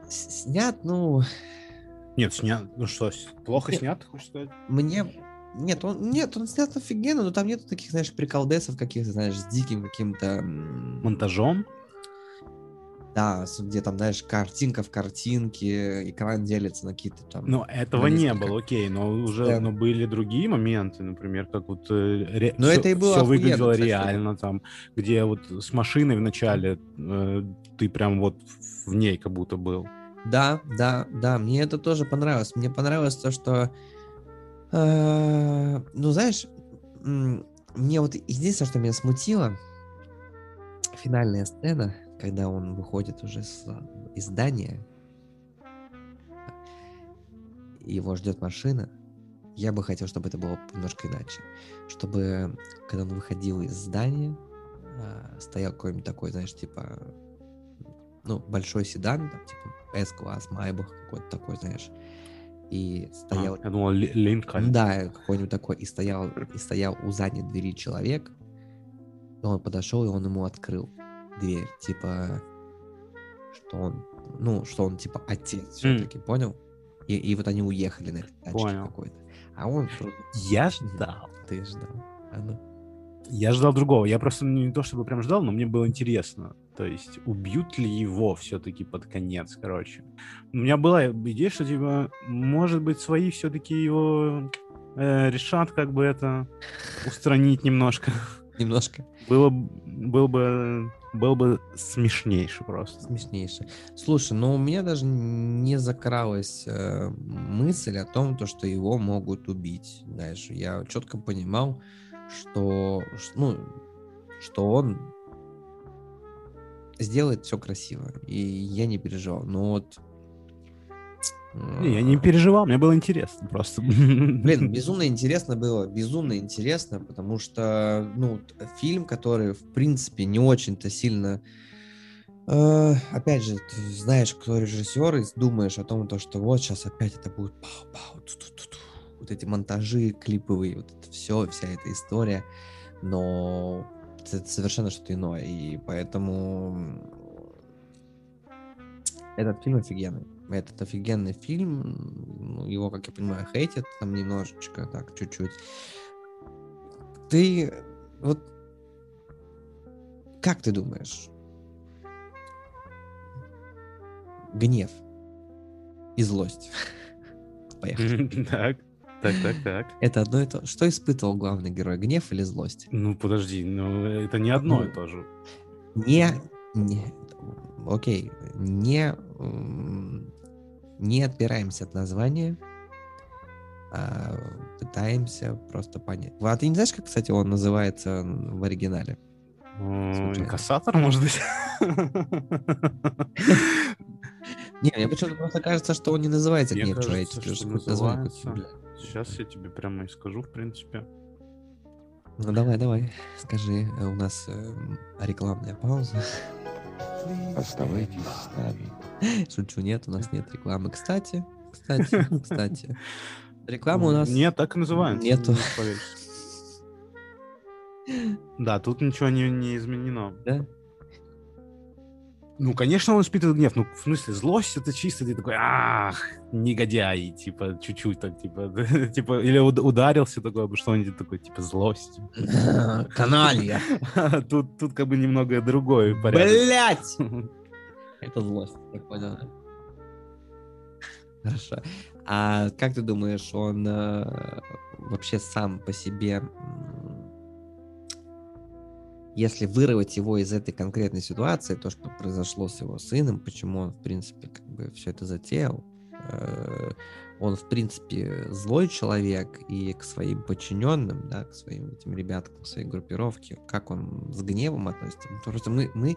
S1: Снят, ну,
S2: Нет, снят, ну что, плохо
S1: Нет.
S2: снят, хочешь сказать?
S1: мне... Нет, он, нет, он снят офигенно, но там нету таких, знаешь, приколдесов каких-то, знаешь, с диким каким-то...
S2: Монтажом?
S1: Да, где там, знаешь, картинка в картинке, экран делится на какие-то там...
S2: Ну, этого не было, окей, но уже
S1: сцен.
S2: но были другие моменты, например, как вот э, ре-
S1: Но
S2: всё-
S1: это и было охуенно,
S2: выглядело
S1: кстати.
S2: реально там, где вот с машиной вначале э, ты прям вот в ней как будто был.
S1: Да, да, да, мне это тоже понравилось. Мне понравилось то, что, э, ну, знаешь, мне вот единственное, что меня смутило, финальная сцена, когда он выходит уже с, э, из здания, и его ждет машина. Я бы хотел, чтобы это было немножко иначе. Чтобы, когда он выходил из здания, а, стоял какой-нибудь такой, знаешь, типа, ну, большой седан, там, типа, S-класс, Майбах какой-то такой, знаешь, и
S2: А,
S1: стоял...
S2: я думал, Ли- Линкольн.
S1: Да, какой-нибудь такой, и стоял, и стоял у задней двери человек, он подошел, и он ему открыл дверь, типа, что он, ну, что он, типа, отец все-таки, понял? И, и вот они уехали на этой тачке
S2: Понял.
S1: какой-то. А он просто...
S2: Я ждал.
S1: Ты ждал. А ну.
S2: Я ждал другого. Я просто не то чтобы прям ждал, но мне было интересно. То есть, убьют ли его все-таки под конец, короче. У меня была идея, что, типа, может быть, свои все-таки его э, решат как бы это устранить немножко.
S1: Немножко
S2: Было, был бы, был бы смешнейше просто.
S1: смешнейше. Слушай, ну у меня даже не закралась э, мысль о том, то, что его могут убить. Знаешь, я четко понимал, что, ну, что он сделает все красиво. И я не переживал. Но вот...
S2: Не, я не переживал, мне было интересно просто.
S1: Блин, безумно интересно было, безумно интересно, потому что, ну, фильм, который, в принципе, не очень-то сильно... э, опять же, ты знаешь, кто режиссер, и думаешь о том, то, что вот сейчас опять это будет пау-пау, вот эти монтажи клиповые, вот это все, вся эта история, но это совершенно что-то иное, и поэтому этот фильм офигенный. Этот офигенный фильм, ну, его, как я понимаю, хейтят там немножечко, так, чуть-чуть. Ты вот как ты думаешь, гнев и злость? Поехали.
S2: Так, так, так, так.
S1: Это одно и то. Что испытывал главный герой, гнев или злость?
S2: Ну, подожди, ну это не одно и
S1: Ну,
S2: то же.
S1: Не, не, окей, не, не отпираемся от названия. а, пытаемся просто понять. А ты не знаешь, как, кстати, он называется в оригинале?
S2: Инкассатор, может быть?
S1: Не, мне почему-то просто кажется, что он не называется
S2: Мне кажется,
S1: человеческий.
S2: что называется. Сейчас я тебе прямо и скажу, в принципе.
S1: Ну давай, давай, скажи, э, у нас эм, рекламная пауза.
S3: Оставайтесь с нами.
S1: Шучу, нет, у нас нет рекламы. Кстати, кстати, кстати. Реклама у нас...
S2: Нет, так и называется.
S1: нету.
S2: Да, тут ничего не, не изменено.
S1: Да?
S2: Ну, конечно, он испытывает гнев. Ну, в смысле, злость это чисто ты такой, ах, негодяй, типа, чуть-чуть так, типа, типа, или уд- ударился такой, об что-нибудь такое, типа, злость.
S1: Каналья.
S2: Тут, тут как бы немного другой порядок.
S1: Блять! Это злость, я понял. Хорошо. А как ты думаешь, он э, вообще сам по себе, если вырвать его из этой конкретной ситуации, то, что произошло с его сыном, почему он, в принципе, как бы все это затеял, э, он, в принципе, злой человек, и к своим подчиненным, да, к своим этим ребяткам, к своей группировке, как он с гневом относится. Просто мы, мы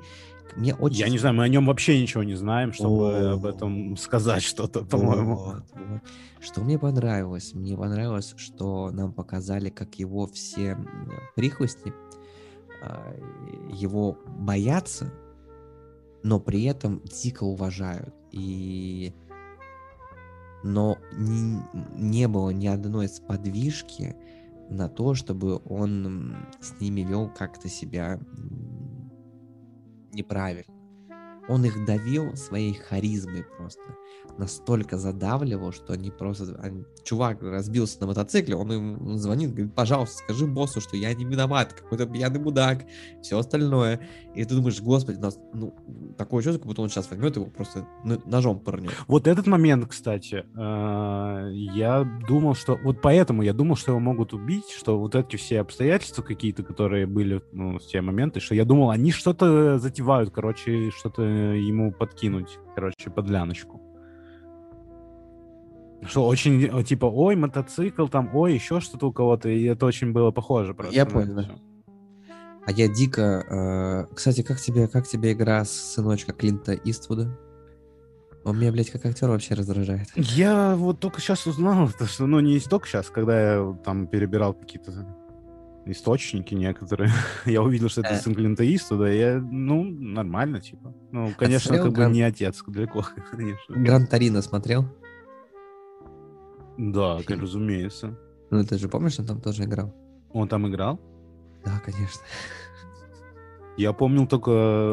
S1: мне очень...
S2: Я не знаю, мы о нем вообще ничего не знаем, чтобы
S1: О.
S2: об этом сказать что-то, по-моему.
S1: Вот, вот. Что мне понравилось? Мне понравилось, что нам показали, как его все прихвостни а, его боятся, но при этом дико уважают. И но не, не было ни одной сподвижки на то, чтобы он с ними вел как-то себя неправильно. Он их давил своей харизмой просто. Настолько задавливал, что они просто... чувак разбился на мотоцикле, он им звонит, говорит, пожалуйста, скажи боссу, что я не виноват, какой-то пьяный мудак, все остальное. И ты думаешь, господи, нас, ну, такое чувство, как будто он сейчас возьмет его просто ножом пырнет.
S2: Вот этот момент, кстати, э, я думал, что... Вот поэтому я думал, что его могут убить, что вот эти все обстоятельства какие-то, которые были ну, в те моменты, что я думал, они что-то затевают, короче, что-то ему подкинуть, короче, подляночку. Что очень, э, типа, ой, мотоцикл, там, ой, еще что-то у кого-то, и это очень было похоже просто.
S1: Я понял, да. А я дико... э, Кстати, как тебе, как тебе игра с сыночка Клинта Иствуда? Он меня, блядь, как актер вообще раздражает.
S2: Я вот только сейчас узнал, то, что, ну, не только сейчас, когда я там перебирал какие-то источники некоторые, я увидел, что это
S1: Э.
S2: сын Клинта Иствуда, я, ну, нормально, типа. Ну, конечно,
S1: смотрел
S2: как бы не отец, далеко, конечно.
S1: Гран Торино смотрел?
S2: Да, разумеется.
S1: Ну, ты же помнишь, он там тоже играл?
S2: Он там играл?
S1: Да, конечно.
S2: Я помнил только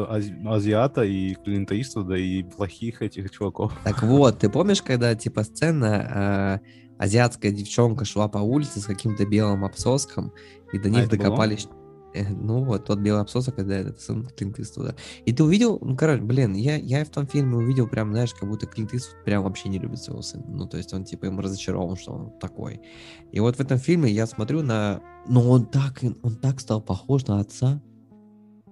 S2: ази- азиата и Клинта Иствуда и плохих этих чуваков.
S1: Так вот, ты помнишь, когда, типа, сцена, э, азиатская девчонка шла по улице с каким-то белым обсоском, и до них
S2: А было?
S1: Э, Ну вот, тот белый обсосок, когда этот сын Клинт Иствуда. И ты увидел, ну, короче, блин, я, я в том фильме увидел прям, знаешь, как будто Клинт прям вообще не любит своего сына. Ну, то есть он, типа, ему разочарован, что он такой. И вот в этом фильме я смотрю на... Ну, он так, он так стал похож на отца.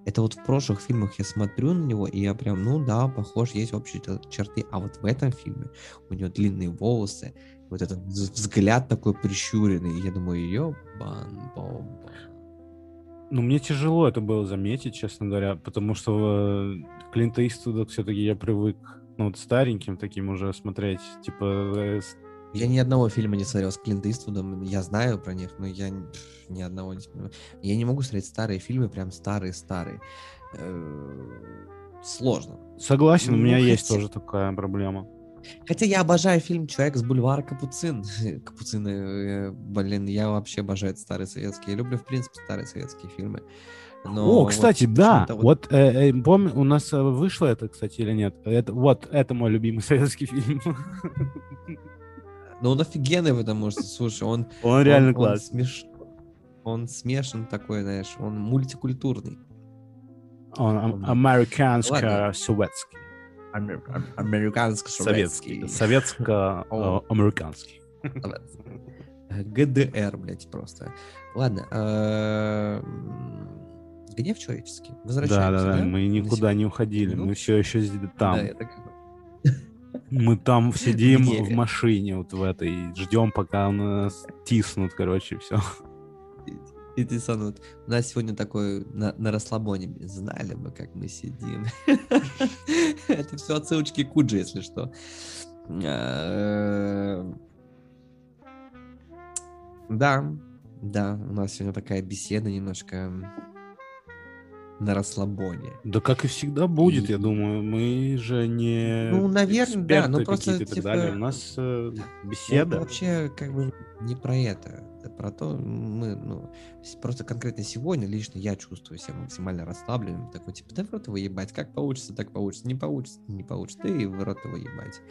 S1: Это вот в прошлых фильмах я смотрю на него, и я прям, ну да, похож, есть общие чер- черты. А вот в этом фильме у него длинные волосы, вот этот вз- взгляд такой прищуренный. И я думаю, ёбан бомба.
S2: Ну, мне тяжело это было заметить, честно говоря, потому что э, Клинта Иствуда все-таки я привык, ну, вот стареньким таким уже смотреть, типа, э,
S1: Я ни одного фильма не смотрел с Клинт Иствудом, я знаю про них, но я ни одного не смотрел. Я не могу смотреть старые фильмы, прям старые-старые. Э, Сложно.
S2: согласен, у
S1: Ну,
S2: меня есть
S1: хотя-
S2: тоже такая проблема.
S1: Хотя я обожаю фильм «Человек с бульвара Капуцин». Капуцины, э, блин, я вообще обожаю старые советские. Я люблю, в принципе, старые советские фильмы. Но
S2: О,
S1: вот
S2: кстати, да,
S1: почему-то
S2: вот, э, э, помню, у нас э, вышло это, кстати, или нет? Это, вот, это мой любимый советский фильм.
S1: Ну, он офигенный, потому что, слушай, он...
S2: Он реально
S1: он,
S2: класс.
S1: Он, смеш- он смешан такой, знаешь, он мультикультурный.
S2: Он ам-
S1: Ладно.
S2: Американско-советский.
S1: Американско-советский.
S2: Советский. Советско-американский.
S1: ГДР, блядь, просто. Ладно. э, Гнев человеческий.
S2: Да,
S1: Возвращаемся,
S2: да, да, мы
S1: На
S2: никуда не уходили,
S1: минут?
S2: мы все еще
S1: Да,
S2: там. Мы там сидим в машине вот в этой, ждем, пока нас тиснут, короче, все.
S1: И ты вот, у нас сегодня такой на, на расслабоне, знали бы, как мы сидим. Это все отсылочки к Куджи, если что. А, Да, да, у нас сегодня такая беседа немножко на расслабоне.
S2: Да как и всегда будет,
S1: И-
S2: я думаю. Мы же не
S1: Ну, наверное, да,
S2: эксперты
S1: ну, просто, типа.
S2: У нас э,
S1: Это
S2: беседа.
S1: вообще как бы не про это. Это про то, мы, ну, просто конкретно сегодня лично я чувствую себя максимально расслабленным. Такой, типа, да в рот его ебать, как получится, так получится, не получится, не получится, да и в рот его ебать.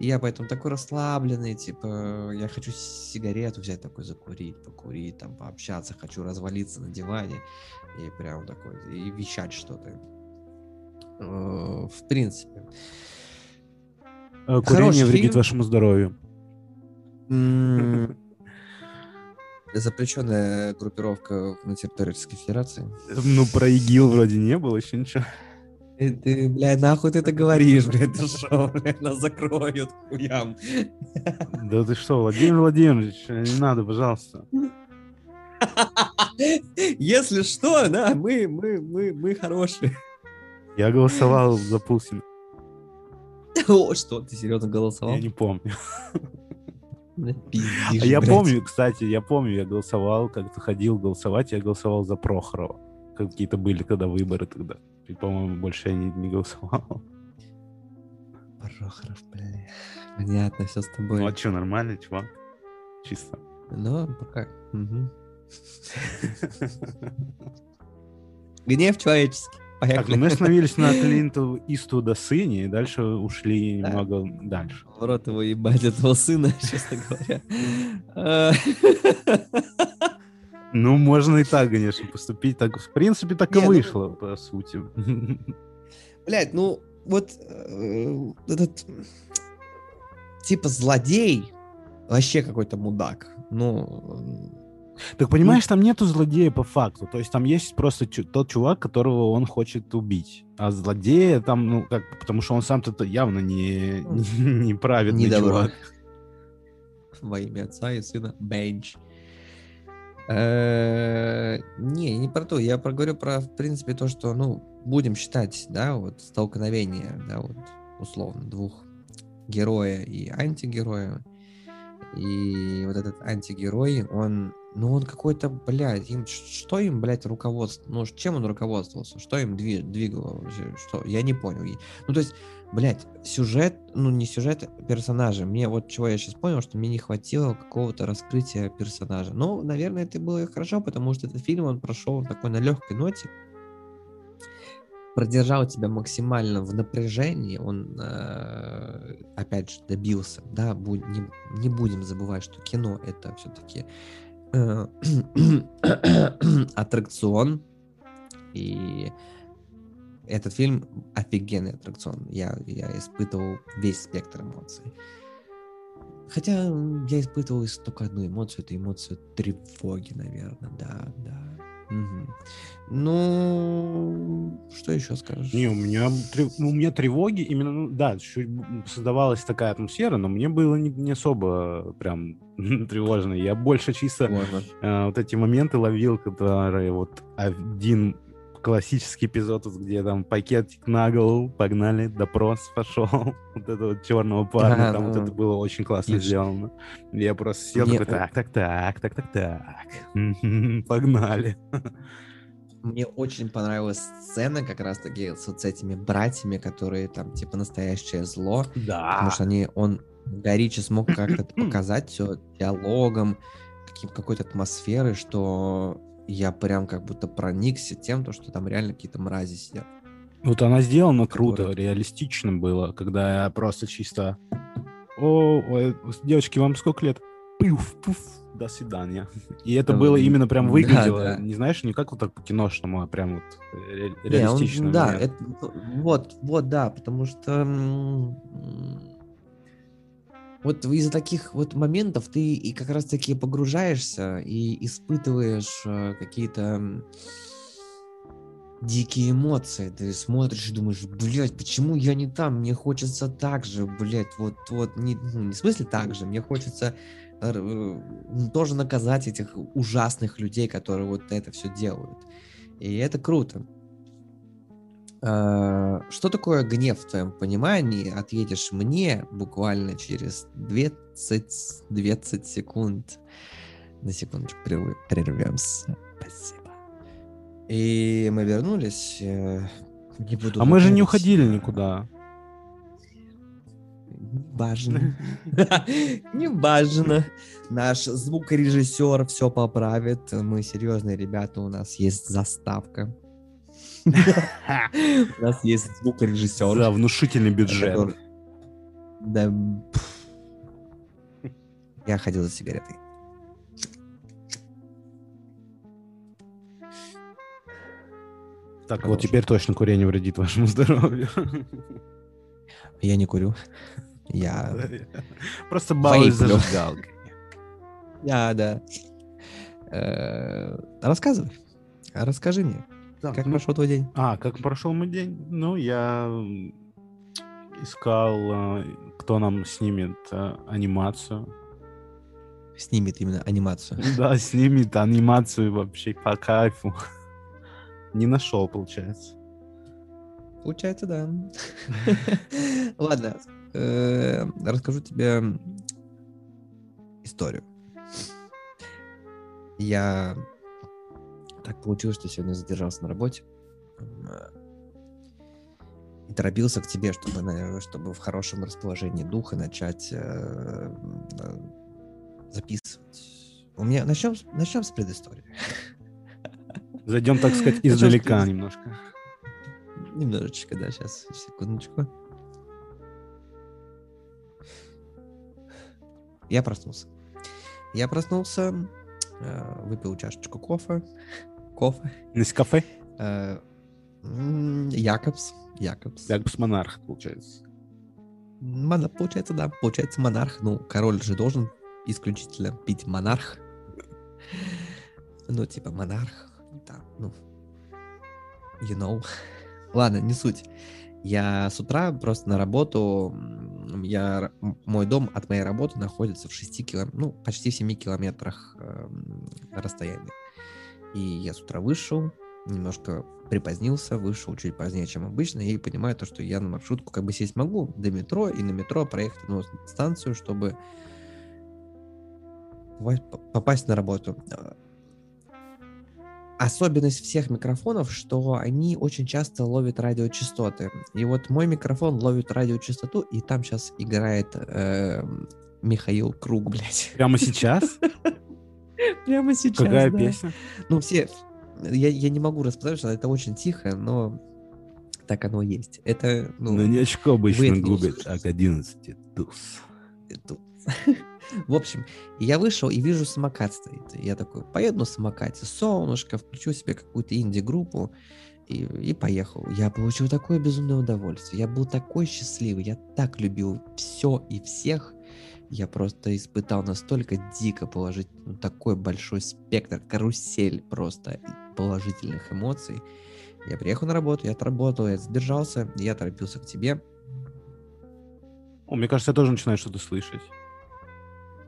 S1: И я поэтому такой расслабленный, типа, я хочу сигарету взять, такой закурить, покурить, там, пообщаться, хочу развалиться на диване и прям такой, и вещать что-то. Э, В принципе.
S2: Э, Курение
S1: хороший
S2: вредит
S1: фильм.
S2: вашему здоровью.
S1: Запрещенная группировка на территории Российской Федерации.
S2: Ну, про ИГИЛ вроде не было еще ничего.
S1: Э, Ты, блядь, нахуй ты это говоришь, блядь, ты шо, блядь, нас закроют хуям.
S2: Да ты что, Владимир Владимирович, э, не надо, пожалуйста.
S1: Если что, да, мы, мы, мы, мы хорошие.
S2: Я голосовал за Путина.
S1: О, что, ты серьезно голосовал?
S2: Я не помню.
S1: Да пиздишь,
S2: А я
S1: блядь.
S2: помню, кстати, я помню, я голосовал, как-то ходил голосовать, я голосовал за Прохорова. Какие-то были когда выборы тогда. И, по-моему, больше я не, не голосовал.
S1: Прохоров, блядь. Понятно, все с
S2: Ну,
S1: тобой.
S2: а что, нормально, чувак? Чисто.
S1: Ну, пока. Мгм. Гнев человеческий.
S2: Так, ну
S1: Поехали.
S2: мы остановились на Клинту Иствуда сыне, и дальше ушли
S1: Да.
S2: немного дальше.
S1: В рот его ебать этого сына, честно говоря.
S2: Ну, можно и так, конечно, поступить. Так, в принципе, так и
S1: Не, ну-
S2: вышло, по сути.
S1: Блядь, ну вот э, этот типа злодей вообще какой-то мудак. Ну,
S2: Так понимаешь, там нету злодея по факту. То есть там есть просто чу- тот чувак, которого он хочет убить. А злодея там, ну, как, потому что он сам-то явно не, не, не праведный
S1: не
S2: чувак.
S1: Во имя отца и сына Бенч. Не, не про то. Я проговорю про, в принципе, то, что, ну, будем считать, да, вот столкновение, да, вот условно двух героя и антигероя. И вот этот антигерой, он, ну, он какой-то, блядь, им, что им, блядь, руководство, ну, чем он руководствовался, что им дви- двигало, что, я не понял. Ну, то есть, блядь, сюжет, ну, не сюжет персонажа, мне вот чего я сейчас понял, что мне не хватило какого-то раскрытия персонажа. Ну, наверное, это было хорошо, потому что этот фильм, он прошел такой на легкой ноте, продержал тебя максимально в напряжении, он, э, опять же, добился, да, бу- не, не будем забывать, что кино это все-таки аттракцион, и этот фильм офигенный аттракцион, я, я испытывал весь спектр эмоций. Хотя я испытывал ис- только одну эмоцию, это эмоцию тревоги, наверное, да, да. Ну, что еще скажешь?
S2: Не, у меня, ну, у меня тревоги именно, ну, да, чуть создавалась такая атмосфера, но мне было не, не особо прям тревожно. Я больше чисто э, вот эти моменты ловил, которые вот один классический эпизод, где там пакетик на голову, погнали, допрос пошел, вот этого черного парня,
S1: А,
S2: там вот это было очень классно сделано. Я просто сел
S1: Мне
S2: такой, так, так, так, так, так, так, погнали.
S1: Мне очень понравилась сцена как раз-таки с вот этими братьями, которые там типа настоящее зло,
S2: Да.
S1: потому что они, он горячо смог как-то показать все диалогом, каким, какой-то атмосферой, что я прям как будто проникся тем, то, что там реально какие-то мрази сидят.
S2: Вот она сделана круто,
S1: Который-
S2: реалистично было, когда я просто чисто... О, ой, девочки, вам сколько лет? Пуф, пуф, до свидания. И это
S1: Да,
S2: было именно прям
S1: да,
S2: выглядело,
S1: да.
S2: не знаешь, не как вот так по-киношному, а прям вот ре-
S1: Не, он-
S2: реалистично.
S1: да, это- вот, вот, да, потому что вот из-за таких вот моментов ты и как раз-таки погружаешься и испытываешь э, какие-то дикие эмоции. Ты смотришь и думаешь, блядь, почему я не там? Мне хочется так же, блядь, вот, вот, не, ну, не в смысле так же, мне хочется э, тоже наказать этих ужасных людей, которые вот это все делают. И это круто. А, Что такое гнев в твоем понимании? Ответишь мне буквально через 20, 20 секунд. На секундочку прервемся. Спасибо. И мы вернулись. э, Не буду
S2: А мы же не уходили никуда.
S1: Важно. Не важно. Наш звукорежиссер все поправит. Мы серьезные ребята, у нас есть заставка. У нас есть звукорежиссер.
S2: За внушительный бюджет.
S1: Да. Я ходил за сигаретой.
S2: Так, вот теперь точно курение вредит вашему здоровью.
S1: Я не курю. Я...
S2: Просто балуюсь зажигалкой.
S1: Я, да. Э, Рассказывай. Расскажи мне,
S2: Так,
S1: как
S2: ну,
S1: прошел твой день?
S2: А, как прошел мой день? Ну, я искал, э, кто нам снимет э, анимацию.
S1: Снимет именно анимацию.
S2: Да, снимет анимацию вообще по кайфу. Не нашел, получается.
S1: Получается, да. Ладно, э, расскажу тебе историю. Я так получилось, что сегодня задержался на работе. Э, И торопился к тебе, чтобы, наверное, чтобы в хорошем расположении духа начать э, э, записывать. У меня начнем, начнем с предыстории.
S2: Зайдем, так сказать, издалека немножко.
S1: Немножечко, да, сейчас, секундочку. Я проснулся. Я проснулся, э, выпил чашечку кофе. Кофе.
S2: Из кафе?
S1: э, м, Якобс. Якобс.
S2: Как бы с монарх, получается.
S1: Мона- Получается, да. Получается, монарх. Ну, король же должен исключительно пить монарх. Ну, типа, монарх. Да, ну. You know. Ладно, не суть. Я с утра просто на работу, я, мой дом от моей работы находится в 6 килом, ну, почти в 7 километрах эм, расстояния. И я с утра вышел, немножко припозднился, вышел чуть позднее, чем обычно, и понимаю то, что я на маршрутку как бы сесть могу до метро, и на метро проехать одну станцию, чтобы попасть- на работу. Э, Особенность всех микрофонов, что они очень часто ловят радиочастоты. И вот мой микрофон ловит радиочастоту, и там сейчас играет эм, Михаил Круг, блядь.
S2: Прямо сейчас?
S1: Прямо сейчас,
S2: Какая
S1: да.
S2: песня?
S1: Ну, все... Я, я не могу рассказать, что это очень тихо, но так оно есть. Это, ну...
S2: На очко обычно
S1: это не
S2: губит, а к 11 туз.
S1: тут. В общем, я вышел и вижу самокат стоит. Я такой, поеду на самокате, солнышко, включу себе какую-то инди-группу и, и поехал. Я получил такое безумное удовольствие. Я был такой счастливый. Я так любил все и всех. Я просто испытал настолько дико положительный, ну, такой большой спектр, карусель просто положительных эмоций. Я приехал на работу, я отработал, я задержался, я торопился к тебе.
S2: О, мне кажется, я тоже начинаю что-то слышать.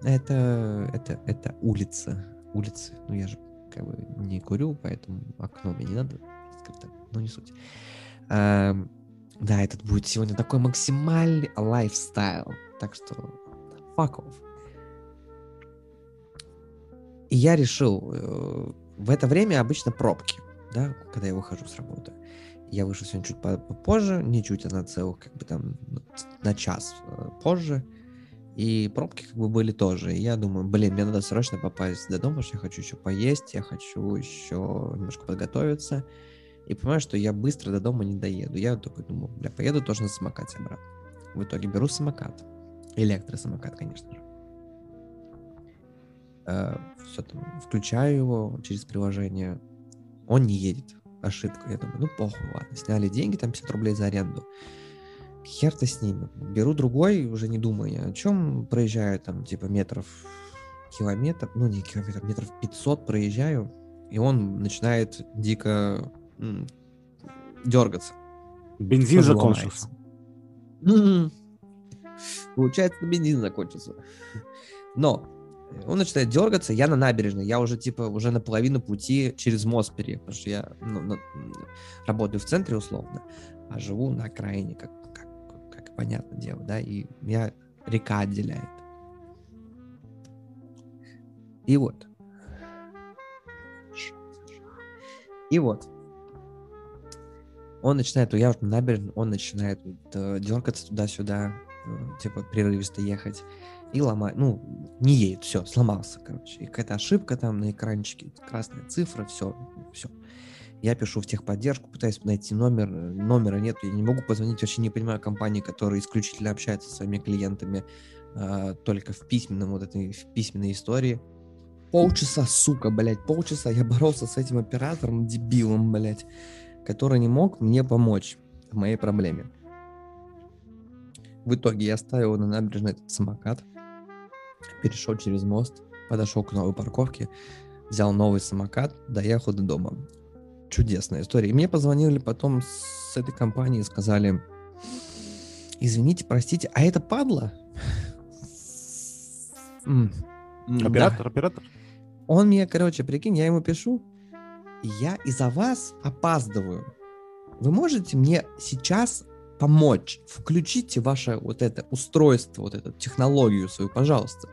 S1: Это, это, это улица. Улицы. Ну, я же как бы не курю, поэтому окно мне не надо открыто. Ну, не суть. Ам, да, этот будет сегодня такой максимальный лайфстайл. Так что fuck off. И я решил, э, в это время обычно пробки, да, когда я выхожу с работы. Я вышел сегодня чуть по- попозже, не чуть, а на целых, как бы там, ну, на час э, позже. И пробки как бы были тоже. И я думаю, блин, мне надо срочно попасть до дома, потому что я хочу еще поесть, я хочу еще немножко подготовиться. И понимаю, что я быстро до дома не доеду. Я такой думаю, бля, поеду тоже на самокате обратно. В итоге беру самокат. Электросамокат, конечно же. все там, включаю его через приложение. Он не едет. Ошибка. Я думаю, ну похуй, ладно. Сняли деньги, там 50 рублей за аренду. Хер-то с ними. Беру другой, уже не думая о чем. Проезжаю там типа метров километр, ну не километр, метров 500 проезжаю, и он начинает дико м, дергаться.
S2: Бензин закончился.
S1: Получается, бензин закончился. Но он начинает дергаться, я на набережной, я уже типа уже на половину пути через мост переехал, потому что я ну, на- работаю в центре условно, а живу на окраине, как, как, как понятное дело, да, и меня река отделяет. И вот. И вот. Он начинает, я уже на набережной, он начинает э, дергаться туда-сюда, э, типа прерывисто ехать и ломать, ну, не едет, все, сломался, короче. И какая-то ошибка там на экранчике, красная цифра, все, все. Я пишу в техподдержку, пытаюсь найти номер, э, номера нет, я не могу позвонить, вообще не понимаю компании, которые исключительно общаются со своими клиентами э, только в письменном, вот этой в письменной истории. Полчаса, сука, блядь, полчаса я боролся с этим оператором, дебилом, блядь, который не мог мне помочь в моей проблеме. В итоге я ставил на набережной этот самокат, перешел через мост, подошел к новой парковке, взял новый самокат, доехал до дома. Чудесная история. И мне позвонили потом с этой компании и сказали, извините, простите, а это падла? Да.
S2: Оператор, оператор.
S1: Он мне, короче, прикинь, я ему пишу, я из-за вас опаздываю. Вы можете мне сейчас помочь? Включите ваше вот это устройство, вот эту технологию свою, пожалуйста.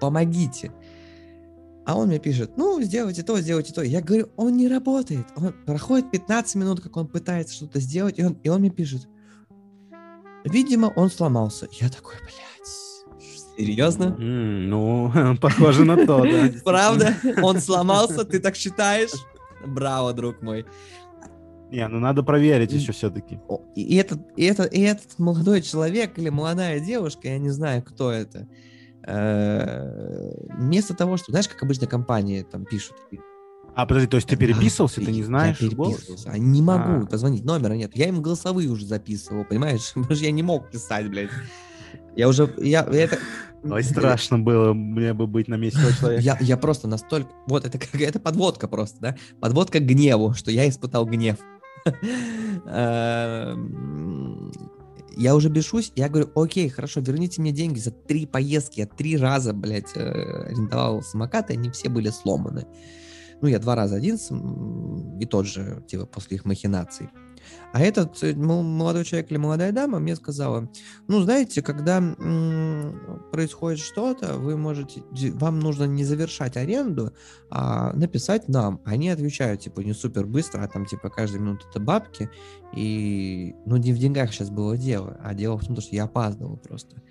S1: Помогите. А он мне пишет, ну, сделайте то, сделайте то. Я говорю, он не работает. Он проходит 15 минут, как он пытается что-то сделать, и он, и он мне пишет, видимо, он сломался. Я такой, блядь, серьезно?
S2: М, Ну, похоже на то, да.
S1: Правда? Он сломался, ты так считаешь? Браво, друг мой.
S2: Не, ну надо проверить еще все-таки.
S1: И этот, и, этот, и этот молодой человек или молодая девушка, я не знаю, кто это, э, вместо того, что, знаешь, как обычно компании там пишут,
S2: А, подожди, то есть ты переписывался, ты не
S1: Я
S2: знаешь голос?
S1: переписывался. А не могу
S2: А.
S1: позвонить, номера нет. Я им голосовые уже записывал, понимаешь? Потому что я не мог писать, блядь. Я уже, я, это...
S2: Ой, страшно было мне бы быть на месте человека.
S1: Я, я просто настолько... Вот, это как это подводка просто, да? Подводка к гневу, что я испытал гнев. Эм, Я уже бешусь, я говорю, окей, хорошо, верните мне деньги за три поездки. Я три раза, блядь, э, арендовал самокаты, они все были сломаны. Ну, я два раза один, и тот же, типа, после их махинаций. А этот э, молодой человек или молодая дама мне сказала, ну, знаете, когда происходит что-то, вы можете, вам нужно не завершать аренду, а написать нам. Они отвечают, типа, не супер быстро, а там, типа, каждая минута это бабки. И, ну, не в деньгах сейчас было дело, а дело в том, что я опаздывал просто.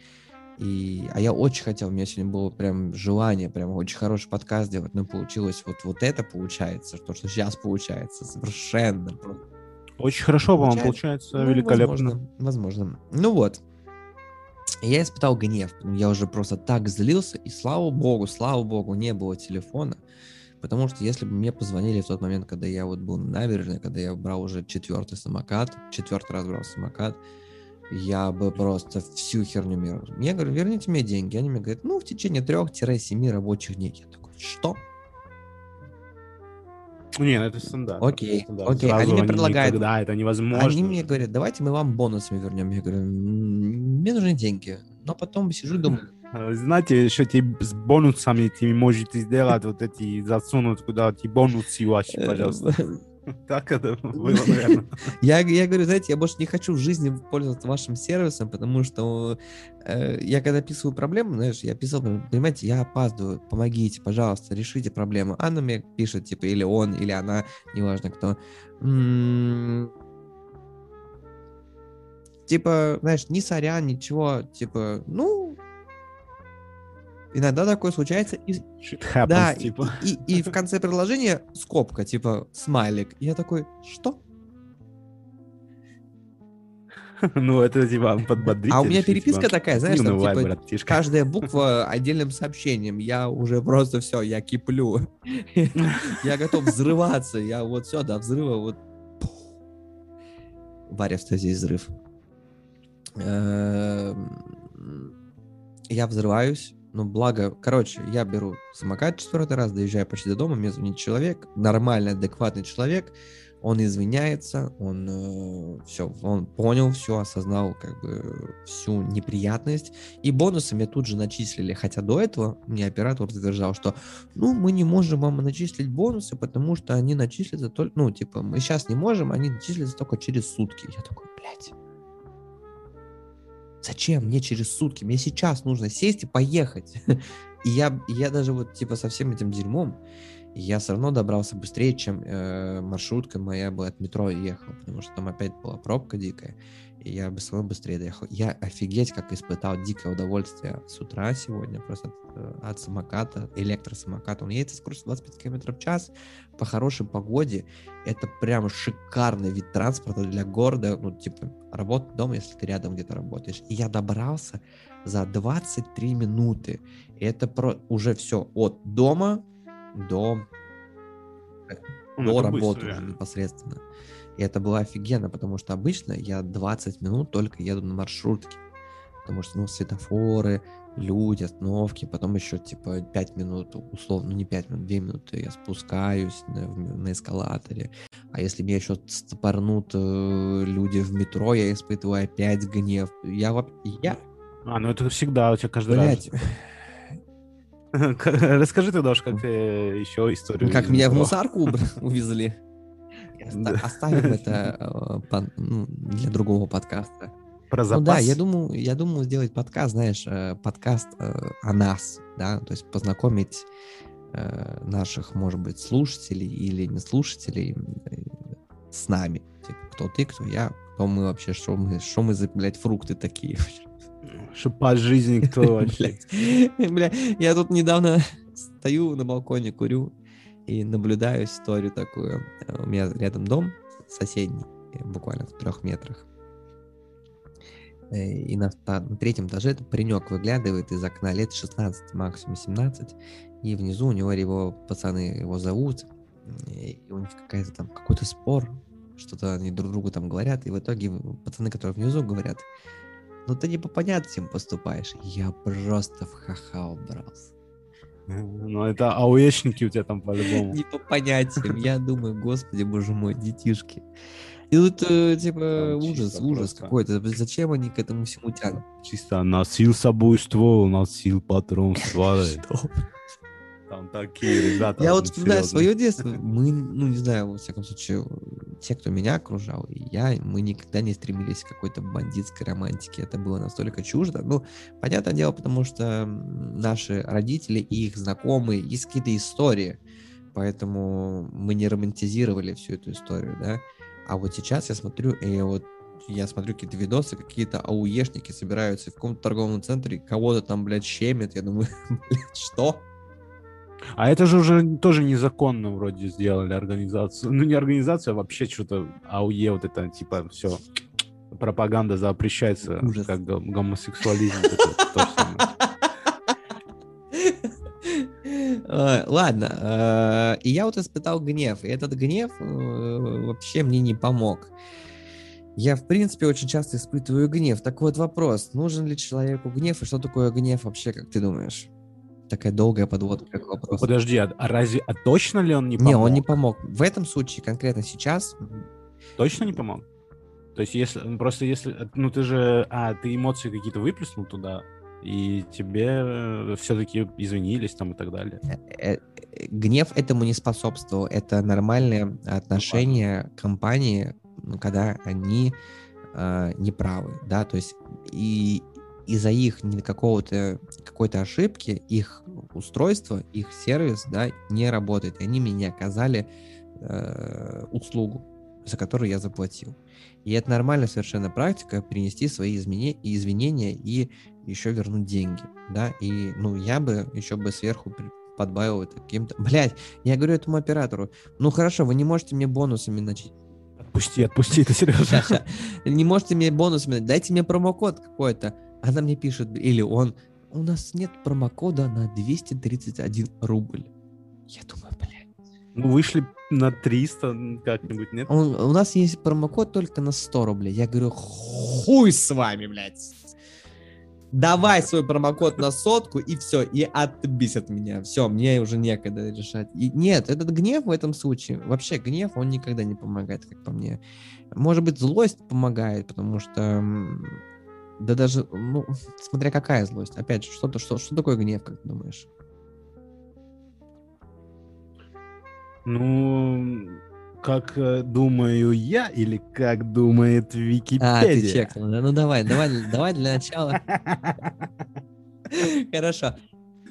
S1: И, а я очень хотел, у меня сегодня было прям желание, прям очень хороший подкаст делать, но получилось вот, вот это получается, то, что сейчас получается, совершенно просто
S2: Очень хорошо, по-моему,
S1: Получается. ну,
S2: великолепно.
S1: Возможно, возможно. Ну вот. Я испытал гнев. Я уже просто так злился, и слава богу, слава богу, не было телефона. Потому что если бы мне позвонили в тот момент, когда я вот был на набережной, когда я брал уже четвертый самокат, четвертый раз брал самокат, я бы просто всю херню мира. Я говорю, верните мне деньги. Они мне говорят, ну, в течение трех-семи рабочих дней. Я такой, что?
S2: Не, ну это стандарт.
S1: Окей,
S2: это стандарт.
S1: окей.
S2: Сразу
S1: Они мне предлагают-
S2: никогда, это невозможно.
S1: Они мне говорят, давайте мы вам бонусами вернем. Я говорю, «М, мне нужны деньги. Но потом сижу и думаю,
S2: А, Знаете, что тебе с бонусами ты можете сделать вот эти, засунуть куда-то бонусы ваши, пожалуйста. Так это было, наверное.
S1: Я, я говорю, знаете, я больше не хочу в жизни пользоваться вашим сервисом, потому что э, я когда описываю проблему, знаешь, я писал, понимаете, я опаздываю, помогите, пожалуйста, решите проблему. Она мне пишет, типа, или он, или она, неважно кто. М, Типа, знаешь, ни сорян, ничего, типа, ну, иногда такое случается, и
S2: Shit happens,
S1: да, и-
S2: типа.
S1: и, и в конце предложения скобка, типа смайлик. И я такой, что?
S2: Ну, это типа подбодрить.
S1: А у меня переписка такая, знаешь, там, типа,
S2: братишка.
S1: каждая буква отдельным сообщением. Я уже просто все, я киплю. Я готов взрываться. Я вот все, до взрыва вот... Варя, что здесь взрыв. Эм, Я взрываюсь. Ну, благо, короче, я беру самокат четвертый раз, доезжаю почти до дома, мне звонит человек, нормальный, адекватный человек, Он извиняется, он э, все, он понял все, осознал как бы всю неприятность. И бонусы мне тут же начислили. Хотя до этого мне оператор утверждал, что ну мы не можем вам начислить бонусы, потому что они начислятся только, ну типа мы сейчас не можем, они начислятся только через сутки. Я такой, блядь. Зачем мне через сутки? Мне сейчас нужно сесть и поехать. И я, я даже вот типа со всем этим дерьмом, я все равно добрался быстрее, чем э, маршрутка моя бы от метро ехал, потому что там опять была пробка дикая, и я бы все равно быстрее доехал. Я офигеть, как испытал дикое удовольствие с утра сегодня, просто от, э, от самоката, электросамоката. Он едет со скоростью 25 км в час по хорошей погоде. Это прям шикарный вид транспорта для города, ну, типа, работа дома, если ты рядом где-то работаешь. И я добрался за 23 минуты. И это про уже все от дома до,
S2: Ну,
S1: до работы
S2: быстро,
S1: уже непосредственно. И это было офигенно, потому что обычно я 20 минут только еду на маршрутке. Потому что, ну, светофоры, люди, остановки, потом еще, типа, 5 минут, условно, ну, не 5 минут, 2 минуты я спускаюсь на, на эскалаторе. А если меня еще стопорнут э, люди в метро, я испытываю опять гнев. Я, воп- я
S2: А, ну это всегда у тебя каждый
S1: блядь,
S2: раз. Расскажи тогда уж, как ты еще историю.
S1: как меня в мусарку увезли. Оставим это э, ну, для другого подкаста.
S2: Про
S1: Ну
S2: запас.
S1: да, я думаю, я думаю сделать подкаст, знаешь, э, подкаст э, о нас, да, то есть познакомить э, наших, может быть, слушателей или не слушателей э, с нами. Типа, кто ты, кто я, кто мы вообще, что мы, что мы за, блядь, фрукты такие.
S2: Шипа жизни кто вообще.
S1: Бля, я тут недавно стою на балконе, курю и наблюдаю историю такую. Э, У меня рядом дом соседний, э, буквально в трех метрах. Э, И на, на третьем этаже этот паренек выглядывает из окна лет 16, максимум 17. И внизу у него его пацаны его зовут. И у них какая-то там какой-то спор. Что-то они друг другу там говорят. И в итоге пацаны, которые внизу говорят, ну ты не по понятиям поступаешь. Я просто в ха-ха убрался.
S2: Ну это ауешники у тебя там по-любому.
S1: Не по понятиям. Я думаю, господи, боже мой, детишки. И тут, э, типа, ужас, ужас какой-то. Зачем они к этому всему тянут?
S2: Чисто носил с собой ствол, носил патрон ствола. Там такие ребята.
S1: Я вот вспоминаю свое детство. Мы, ну, не знаю, во всяком случае, те, кто меня окружал, и я, мы никогда не стремились к какой-то бандитской романтике. Это было настолько чуждо. Ну, понятное дело, потому что наши родители и их знакомые, есть какие-то истории. Поэтому мы не романтизировали всю эту историю, да. А вот сейчас я смотрю, и вот я смотрю какие-то видосы, какие-то ауешники собираются в каком-то торговом центре, кого-то там, блядь, щемят. Я думаю, блядь, что?
S2: А это же уже тоже незаконно вроде сделали организацию. Ну, не организацию, а вообще что-то АУЕ, вот это, типа, все. Пропаганда запрещается,
S1: Ужас.
S2: как гом- гомосексуализм.
S1: Ладно, э, и я вот испытал гнев, и этот гнев э, вообще мне не помог. Я, в принципе, очень часто испытываю гнев. Так вот вопрос, нужен ли человеку гнев, и что такое гнев вообще, как ты думаешь? Такая долгая подводка к вопросу.
S2: Подожди, а а разве, а точно ли он не
S1: Не,
S2: помог?
S1: он не помог. В этом случае, конкретно сейчас,
S2: Точно не помог? То есть, если, ну, просто если, ну, ты же, а, ты эмоции какие-то выплеснул туда, и тебе все-таки извинились там и так далее.
S1: э, э, гнев этому не способствовал. Это нормальное отношение компании, ну, когда они э, неправы, да, то есть и из-за их какого-то какой-то ошибки их устройство, их сервис, да, не работает. И они мне не оказали э, услугу, за которую я заплатил. И это нормальная совершенно практика принести свои изменения, извинения и еще вернуть деньги, да, и, ну, я бы еще бы сверху подбавил это каким-то... Блять, я говорю этому оператору, ну, хорошо, вы не можете мне бонусами начать...
S2: Отпусти, отпусти, это серьезно.
S1: Не можете мне бонусами, дайте мне промокод какой-то. Она мне пишет, или он, у нас нет промокода на 231 рубль. Я думаю, блядь.
S2: Ну, вышли на 300 как-нибудь, нет?
S1: Он- у нас есть промокод только на 100 рублей. Я говорю, хуй с вами, блядь. давай свой промокод на сотку, и все, и отбись от меня. Все, мне уже некогда решать. И нет, этот гнев в этом случае, вообще гнев, он никогда не помогает, как по мне. Может быть, злость помогает, потому что, да даже, ну, смотря какая злость. Опять же, что, что, что такое гнев, как ты думаешь?
S2: Ну, как э, думаю я или как думает
S1: А, ты
S2: Википедия?
S1: чекнул, да? Ну давай, давай, давай для начала. Хорошо.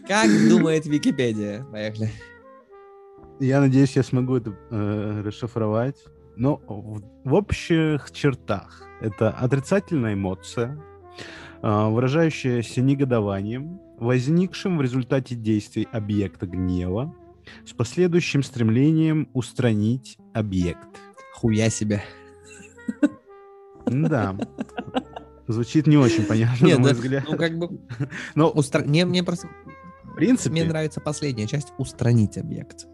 S1: Как думает Википедия? Поехали.
S2: Я надеюсь, я смогу это э, расшифровать. Но в, в общих чертах это отрицательная эмоция, э, выражающаяся негодованием, возникшим в результате действий объекта гнева, с последующим стремлением устранить объект.
S1: Хуя себе.
S2: Да. Звучит не очень понятно,
S1: Нет,
S2: на мой
S1: да,
S2: взгляд.
S1: Ну, как бы,
S2: Но,
S1: устра- мне, мне просто,
S2: в принципе,
S1: мне нравится последняя часть, устранить объект.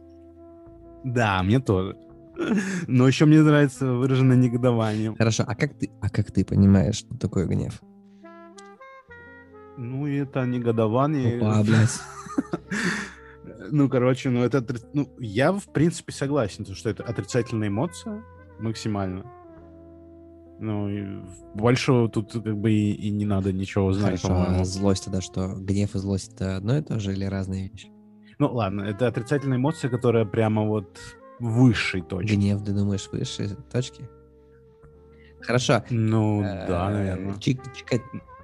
S2: да, мне тоже. Но еще мне нравится выраженное негодование.
S1: Хорошо, а как ты, а как ты понимаешь, что такое гнев?
S2: Ну, это негодование.
S1: Опа, блядь.
S2: Ну, короче, ну это... Ну, я, в принципе, согласен, то, что это отрицательная эмоция максимально. Ну, и большого тут как бы и, и не надо ничего знать,
S1: Хорошо,
S2: по-моему.
S1: а злость тогда что? Гнев и злость это одно и то же или разные вещи?
S2: Ну, ладно, это отрицательная эмоция, которая прямо вот высшей точки.
S1: Гнев, ты думаешь, выше точки? Хорошо.
S2: Ну,
S1: э,
S2: да, наверное.
S1: чик-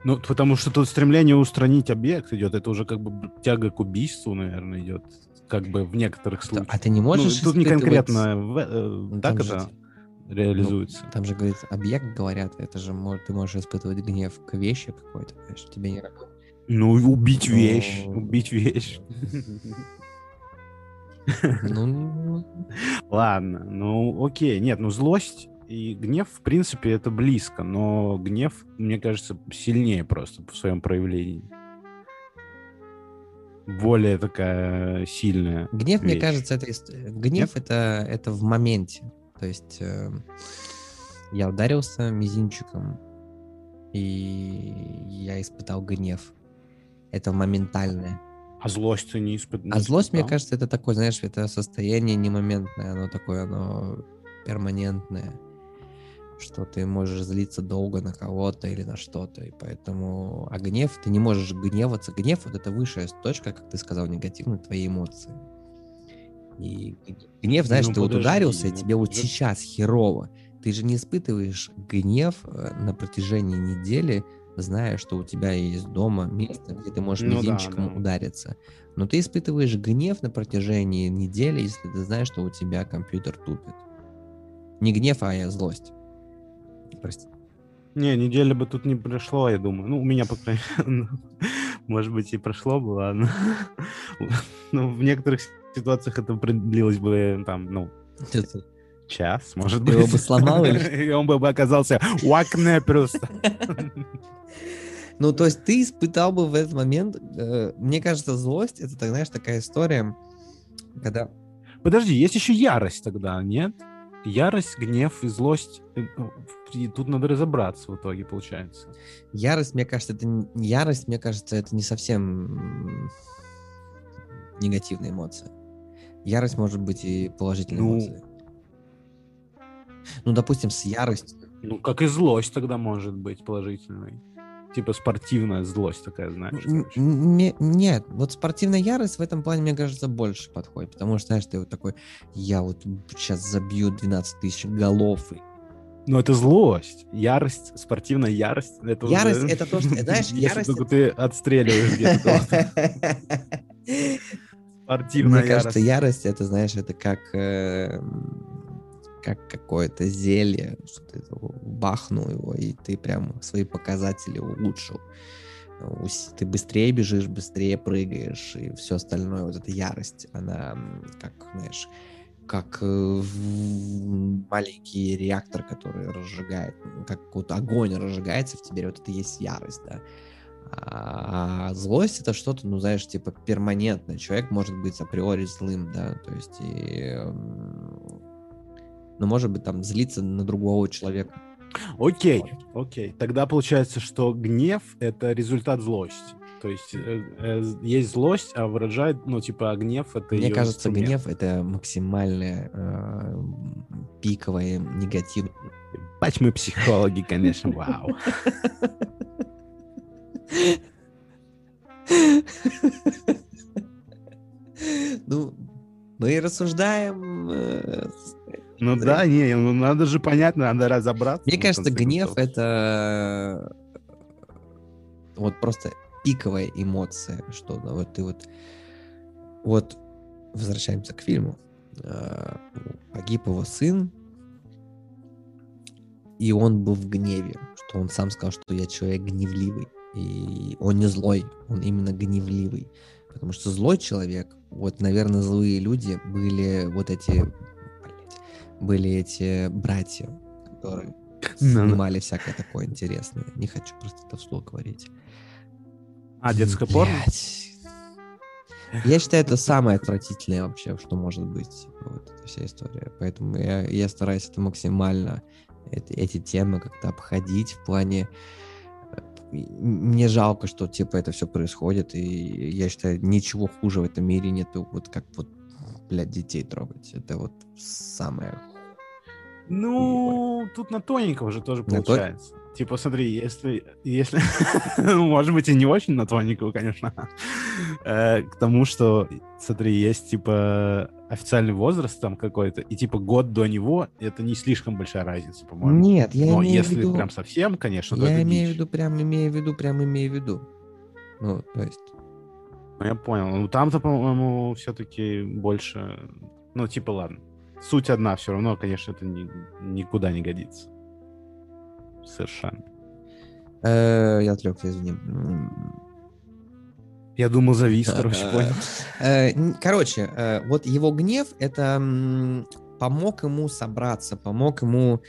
S2: Ну, потому что тут стремление устранить объект идет. Это уже как бы тяга к убийству, наверное, идет. Как бы в некоторых
S1: что,
S2: случаях.
S1: А ты не
S2: Ну,
S1: можешь
S2: тут не конкретно в- э,
S1: Ну,
S2: так
S1: же
S2: это реализуется.
S1: Там же говорит, объект говорят, это же ты можешь испытывать гнев к вещи какой-то, понимаешь, тебе не работает.
S2: Ну, убить вещь.
S1: Ну.
S2: Убить вещь.
S1: Ну,
S2: Ладно, ну окей. Нет, ну злость и гнев, в принципе, это близко, но гнев, мне кажется, сильнее просто в своем проявлении. Более такая сильная.
S1: гнев, мне
S2: вещь.
S1: кажется, это ист- гнев это это в моменте. То есть э, я ударился мизинчиком и я испытал гнев. Это моментальное.
S2: А злость ты не испытываешь?
S1: А злость, мне кажется, это такое, знаешь, это состояние не моментное, оно такое, оно перманентное, что ты можешь злиться долго на кого-то или на что-то, и поэтому, а гнев, ты не можешь гневаться, гнев вот это высшая точка, как ты сказал, негативной твоей эмоции. И гнев, знаешь,
S2: Ну,
S1: ты вот
S2: подожди,
S1: ударился, и
S2: ну,
S1: тебе вот
S2: подожди.
S1: сейчас херово, ты же не испытываешь гнев э, на протяжении недели, зная, что у тебя есть дома место, где ты можешь
S2: Ну да,
S1: мизинчиком
S2: да.
S1: удариться. Но ты испытываешь гнев на протяжении недели, если ты знаешь, что у тебя компьютер тупит. Не гнев, а злость. Прости.
S2: Не, недели бы тут не прошло, я думаю. Ну, у меня, по крайней мере, ну, может быть, и прошло бы, ладно. Ну, в некоторых ситуациях это продлилось бы, там, ну, час, может быть.
S1: его бы сломал или
S2: И он бы оказался в окне просто.
S1: Ну, то есть ты испытал бы в этот момент, э, мне кажется, злость, это, так, знаешь, такая история, когда...
S2: Подожди, есть еще ярость тогда, нет? Ярость, гнев и злость. Э, и Тут надо разобраться в итоге, получается.
S1: Ярость, мне кажется, это не- ярость, мне кажется, это не совсем негативная эмоция. Ярость может быть и положительной
S2: Ну.
S1: эмоцией. Ну, допустим, с яростью.
S2: Ну, как и злость тогда может быть положительной. Типа спортивная злость такая, знаешь.
S1: Не- Нет, вот спортивная ярость в этом плане, мне кажется, больше подходит. Потому что, знаешь, ты вот такой, я вот сейчас забью 12 тысяч голов. и-
S2: Ну, это злость. Ярость, спортивная ярость. Это
S1: Ярость
S2: уже-
S1: это то, что- знаешь,
S2: Если
S1: ярость
S2: только ты отстреливаешь где-то. Спортивная
S1: Мне кажется,
S2: ярость.
S1: ярость это, знаешь, это как э, м, как какое-то зелье, что ты бахнул его, и ты прям свои показатели улучшил. Ты быстрее бежишь, быстрее прыгаешь, и все остальное, вот эта ярость, она как, знаешь, как э, маленький реактор, который разжигает, как вот огонь разжигается в тебе, вот это есть ярость, да. А злость это что-то, ну, знаешь, типа перманентное. Человек может быть априори злым, да, то есть и... Ну, может быть, там, злиться на другого человека.
S2: Окей, окей. Тогда получается, что гнев — это результат злости. То есть э, э, есть злость, а выражает, ну, типа, а гнев — это
S1: Мне кажется,
S2: инструмент.
S1: гнев это максимальное э, пиковое негатив.
S2: Бать мы психологи, конечно, вау.
S1: Ну, мы рассуждаем. Э,
S2: Ну да, не, ну надо же понять, надо разобраться.
S1: Мне кажется, гнев это вот просто пиковая эмоция, что вот ты вот вот возвращаемся к фильму. А, Погиб его сын, и он был в гневе, что он сам сказал, что я человек гневливый. И он не злой, он именно гневливый. Потому что злой человек, вот, наверное, злые люди были вот эти, были эти братья, которые снимали всякое такое интересное. Не хочу просто это вслух говорить.
S2: А, детское порно?
S1: Я считаю, это самое отвратительное вообще, что может быть. Вот эта вся история. Поэтому я, я стараюсь это максимально, эти, эти темы как-то обходить в плане... э, Мне жалко, что типа это все происходит, и я считаю, ничего хуже в этом мире нету, вот как вот, блядь, детей трогать. Это вот самое...
S2: Ну, тут на тоненького же тоже
S1: На тон-
S2: получается. Типа, смотри, если... если... ну, может быть, и не очень на тоненького, конечно. Э, К тому, что, смотри, есть, типа, официальный возраст там какой-то, и, типа, год до него, это не слишком большая разница, по-моему.
S1: Нет, я
S2: Но
S1: имею в
S2: если
S1: виду...
S2: прям совсем, конечно, то
S1: Я имею в виду, прям имею в виду, прям имею в виду. Ну, то есть...
S2: Ну, я понял. Ну, там-то, по-моему, все-таки больше... Ну, типа, ладно. Суть одна, все равно, конечно, это ни- никуда не годится. Совершенно.
S1: э, я отвлекся, извини.
S2: Я думал, завис, короче, понял.
S1: Э, Короче, э, вот его гнев это помог ему собраться, помог ему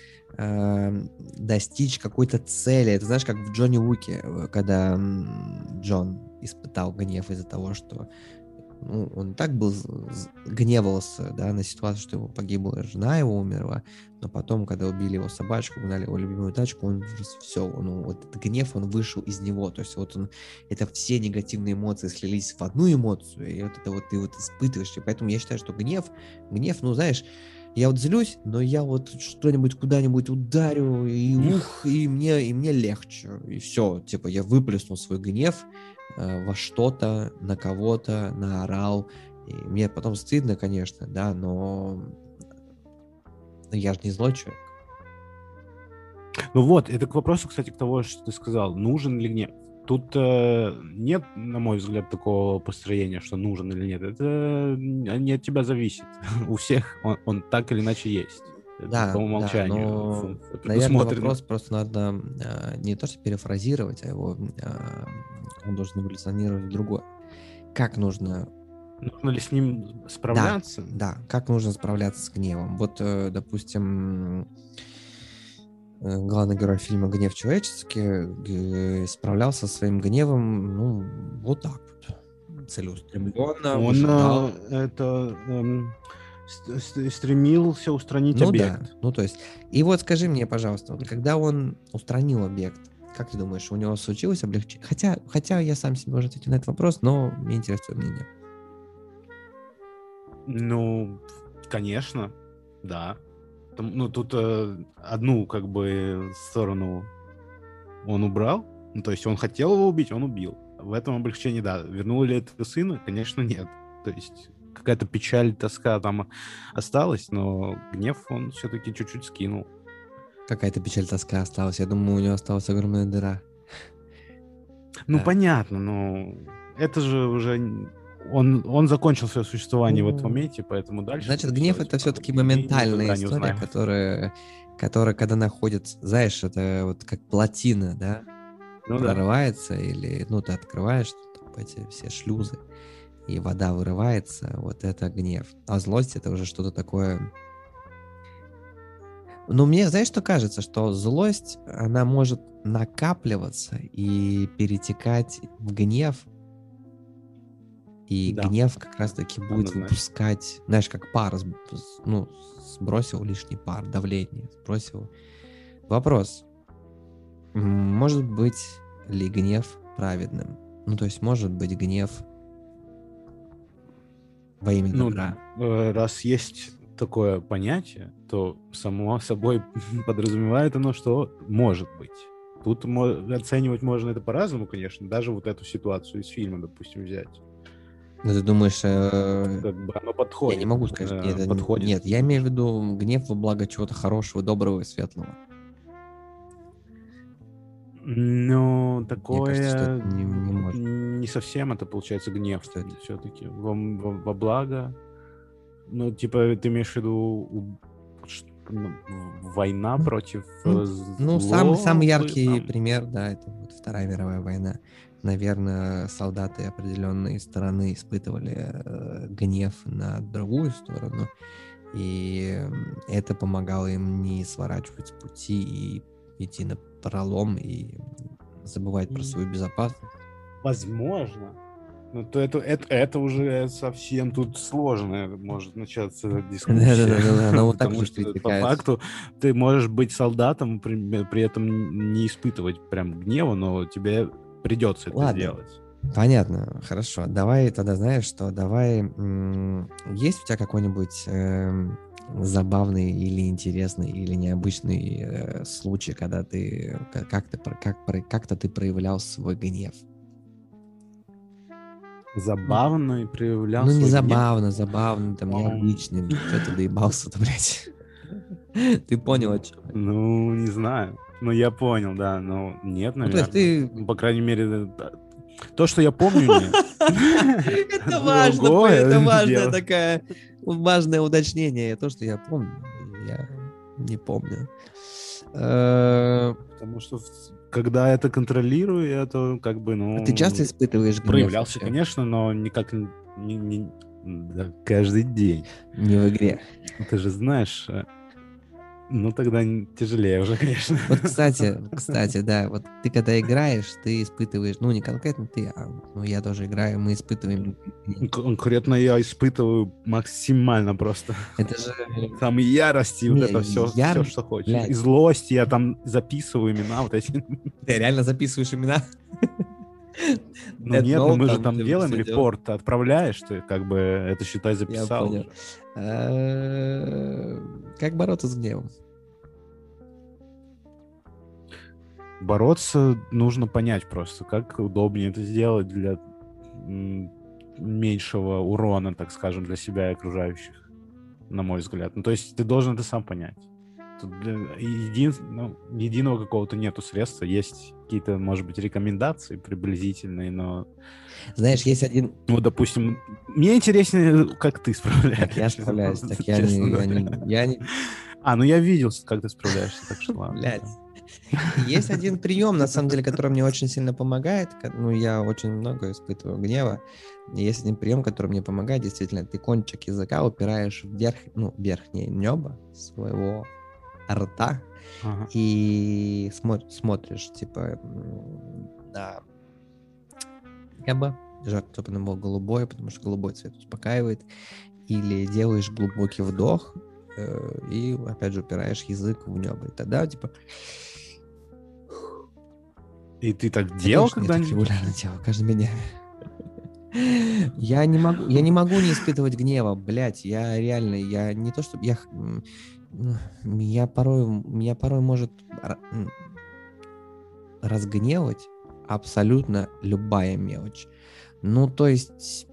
S1: достичь какой-то цели. Это знаешь, как в Джонни Уике, когда Джон испытал гнев из-за того, что ну, он так был гневался да, на ситуацию, что его погибла жена, его умерла, но потом, когда убили его собачку, угнали его любимую тачку, он все, ну, вот этот гнев, он вышел из него, то есть вот он, это все негативные эмоции слились в одну эмоцию, и вот это вот ты вот испытываешь, и поэтому я считаю, что гнев, гнев, ну, знаешь, я вот злюсь, но я вот что-нибудь куда-нибудь ударю, и ух, и мне, и мне легче, и все, типа я выплеснул свой гнев во что-то, на кого-то, наорал, и мне потом стыдно, конечно, да, но но я же не злой человек.
S2: Ну вот, это к вопросу, кстати, к того, что ты сказал, нужен ли гнев. Тут э, нет, на мой взгляд, такого построения, что нужен или нет. Это не от тебя зависит. У всех он, он так или иначе есть. Это
S1: Да,
S2: по
S1: да,
S2: умолчанию.
S1: но,
S2: функция
S1: Наверное, вопрос просто надо а, не то, что перефразировать, а его а, он должен эволюционировать в другое. Как нужно,
S2: Нужно ли с ним справляться?
S1: да, как нужно справляться с гневом? Вот, э, допустим, э, главный герой фильма «Гнев человеческий» г- справлялся со своим гневом, ну, вот так вот, целеустремленно,
S2: Он
S1: выжидал.
S2: э, это эм, ст- ст- стремился устранить
S1: Ну
S2: объект.
S1: да, ну то есть. И вот скажи мне, пожалуйста, вот когда он устранил объект, как ты думаешь, у него случилось облегчение? Хотя, хотя я сам себе уже ответил на этот вопрос, но мне интересует твое мнение.
S2: Ну, конечно, да. Ну, тут э, одну, как бы, сторону он убрал. Ну, то есть он хотел его убить, он убил. В этом облегчении, да. Вернул ли это сына? Конечно, нет. То есть какая-то печаль, тоска там осталась, но гнев он все-таки чуть-чуть скинул.
S1: Какая-то печаль, тоска осталась. Я думаю, у него осталась огромная дыра.
S2: Ну,
S1: Да.
S2: понятно, но это же уже... Он, он закончил свое существование в этом
S1: Ну,
S2: моменте, поэтому дальше...
S1: Значит, гнев это все-таки моментальная история, которая, которая, когда находится, знаешь, это вот как плотина, да,
S2: Ну да.
S1: прорывается, или, ну, ты открываешь эти все шлюзы, и вода вырывается, вот это гнев. А злость это уже что-то такое... Но мне, знаешь, что кажется? Что злость, она может накапливаться и перетекать в гнев, и
S2: Да.
S1: гнев как раз-таки будет
S2: Однозначно.
S1: выпускать, знаешь, как пар, ну, сбросил лишний пар, давление, сбросил. Вопрос. может быть ли гнев праведным? Ну, то есть, может быть гнев во имя
S2: Ну,
S1: добра?
S2: э, раз есть такое понятие, то само собой подразумевает оно, что может быть. Тут оценивать можно это по-разному, конечно. Даже вот эту ситуацию из фильма, допустим, взять.
S1: Ну, ты думаешь, э,
S2: Как бы оно
S1: я
S2: подходит.
S1: не могу сказать,
S2: э,
S1: нет, это
S2: подходит.
S1: нет, я имею в виду гнев во благо чего-то хорошего, доброго и светлого.
S2: Ну, такое...
S1: кажется, не- не может.
S2: не совсем это получается гнев
S1: Что это?
S2: все-таки. Во, во- во благо. Ну, типа, ты имеешь в виду ну, война против
S1: Ну,
S2: э,
S1: Ну,
S2: зло,
S1: самый, самый
S2: вы
S1: яркий
S2: там?
S1: пример, да, это вот Вторая мировая война. Наверное, солдаты определенной стороны испытывали э, гнев на другую сторону, и это помогало им не сворачивать с пути и идти на пролом и забывать про свою безопасность.
S2: Возможно. Ну, то это, это, это уже совсем тут сложно может начаться дискуссия.
S1: Да-да-да, она вот так
S2: Потому
S1: вот
S2: что по факту ты можешь быть солдатом, при, при этом не испытывать прям гнева, но тебе придется это
S1: Ладно.
S2: сделать.
S1: Понятно, хорошо. Давай тогда знаешь что? Давай. Есть у тебя какой-нибудь эм, забавный или интересный или необычный э, случай, когда ты ка- как ты про- как как-то ты проявлял свой гнев?
S2: Забавно и проявлял
S1: ну не забавно, забавно, там
S2: Ам.
S1: необычный. Что ты доебался-то, блядь? Ты понял, о чем?
S2: Ну, не знаю. Ну, я понял, да, но нет,
S1: Ну, то
S2: наверное.
S1: есть ты
S2: Ну, По крайней мере, то, что я помню.
S1: Это важно, это важная
S2: дело.
S1: такая важное уточнение. То, что я помню, я не помню. Э,
S2: Потому что когда это контролирую, я то как бы, ну...
S1: Ты часто испытываешь гнев?
S2: проявлялся, конечно, но никак не, не- не- да, каждый день.
S1: Не в игре.
S2: Ты же знаешь, э, ну тогда тяжелее уже, конечно.
S1: Вот, кстати, кстати, да, вот ты когда играешь, ты испытываешь, ну, не конкретно ты, а ну, я тоже играю, мы испытываем.
S2: Конкретно я испытываю максимально просто.
S1: Это же...
S2: Там и ярость, и вот
S1: Не,
S2: это все,
S1: яр-
S2: все, что хочешь.
S1: блядь.
S2: И злость, я там записываю имена вот эти.
S1: Ты реально записываешь имена?
S2: Ну
S1: Dead
S2: нет, ну
S1: Note
S2: мы же
S1: там
S2: делаем репорт, ты отправляешь, ты как бы это, считай,
S1: Я
S2: записал.
S1: понял.
S2: уже.
S1: Э, Как бороться с гневом?
S2: Бороться нужно понять просто, как удобнее это сделать для меньшего урона, так скажем, для себя и окружающих, на мой взгляд. Ну, то есть ты должен это сам понять. Тут для- един- ну, единого какого-то нету средства. Есть какие-то, может быть, рекомендации приблизительные, но,
S1: Знаешь, есть один...
S2: ну, допустим, мне интереснее, как ты справляешься.
S1: Так я справляюсь, так я не... я не- Я не...
S2: А, ну я видел, как ты справляешься, так что ладно.
S1: Блядь. Есть один прием, на самом деле, который мне очень сильно помогает. Ну, я очень много испытываю гнева. Есть один прием, который мне помогает. Действительно, ты кончик языка упираешь вверх, ну, верхнее небо своего рта
S2: Ага.
S1: и смо- смотришь, типа, на небо, оно было голубое, потому что голубой цвет успокаивает. Или делаешь глубокий вдох э, и, опять же, упираешь язык в небо. И тогда, типа,
S2: И ты так делал
S1: Конечно, так
S2: когда-нибудь?
S1: регулярно делаю, каждый день. Я не могу, я не могу не испытывать гнева, блядь, я реально, я не то чтобы, я, х- м, м, я порой, меня порой может разгневать абсолютно любая мелочь. Ну, то есть,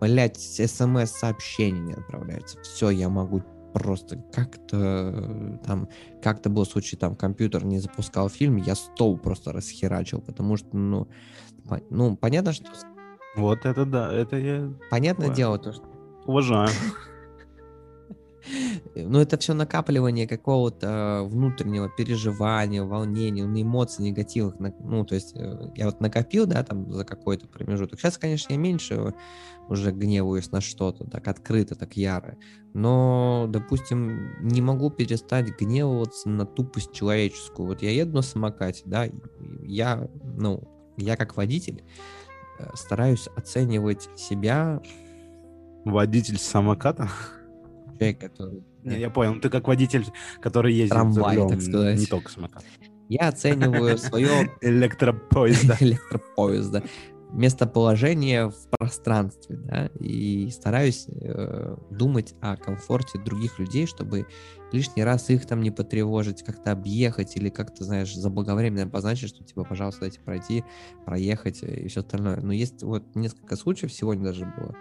S1: блядь, смс-сообщение не отправляется, все, я могу просто как-то там, как-то был случай, там, компьютер не запускал фильм, я стол просто расхерачил, потому что, ну, по- ну, понятно, что,
S2: Вот это да, это я
S1: понятное
S2: Ладно.
S1: дело, то, что
S2: уважаю.
S1: Ну, это все накапливание какого-то внутреннего переживания, волнения, ну, эмоций негативных. Ну, то есть э, я вот накопил, да, там за какой-то промежуток. Сейчас, конечно, я меньше уже гневаюсь на что-то, так открыто, так яро. Но, допустим, не могу перестать гневаться на тупость человеческую. Вот я еду на самокате, да, я, ну, я как водитель э, стараюсь оценивать себя,
S2: Водитель самоката?
S1: Человек, который...
S2: Не, я понял. Ты как водитель, который ездит за
S1: Трамвай,
S2: рулем,
S1: так сказать.
S2: не только самокат.
S1: Я оцениваю свое
S2: Электропоезда.
S1: электропоезда местоположение в пространстве, да, и стараюсь э, думать о комфорте других людей, чтобы лишний раз их там не потревожить, как-то объехать или как-то, знаешь, заблаговременно обозначить, что типа, пожалуйста, дайте пройти, проехать и все остальное. Но есть вот несколько случаев, сегодня даже было,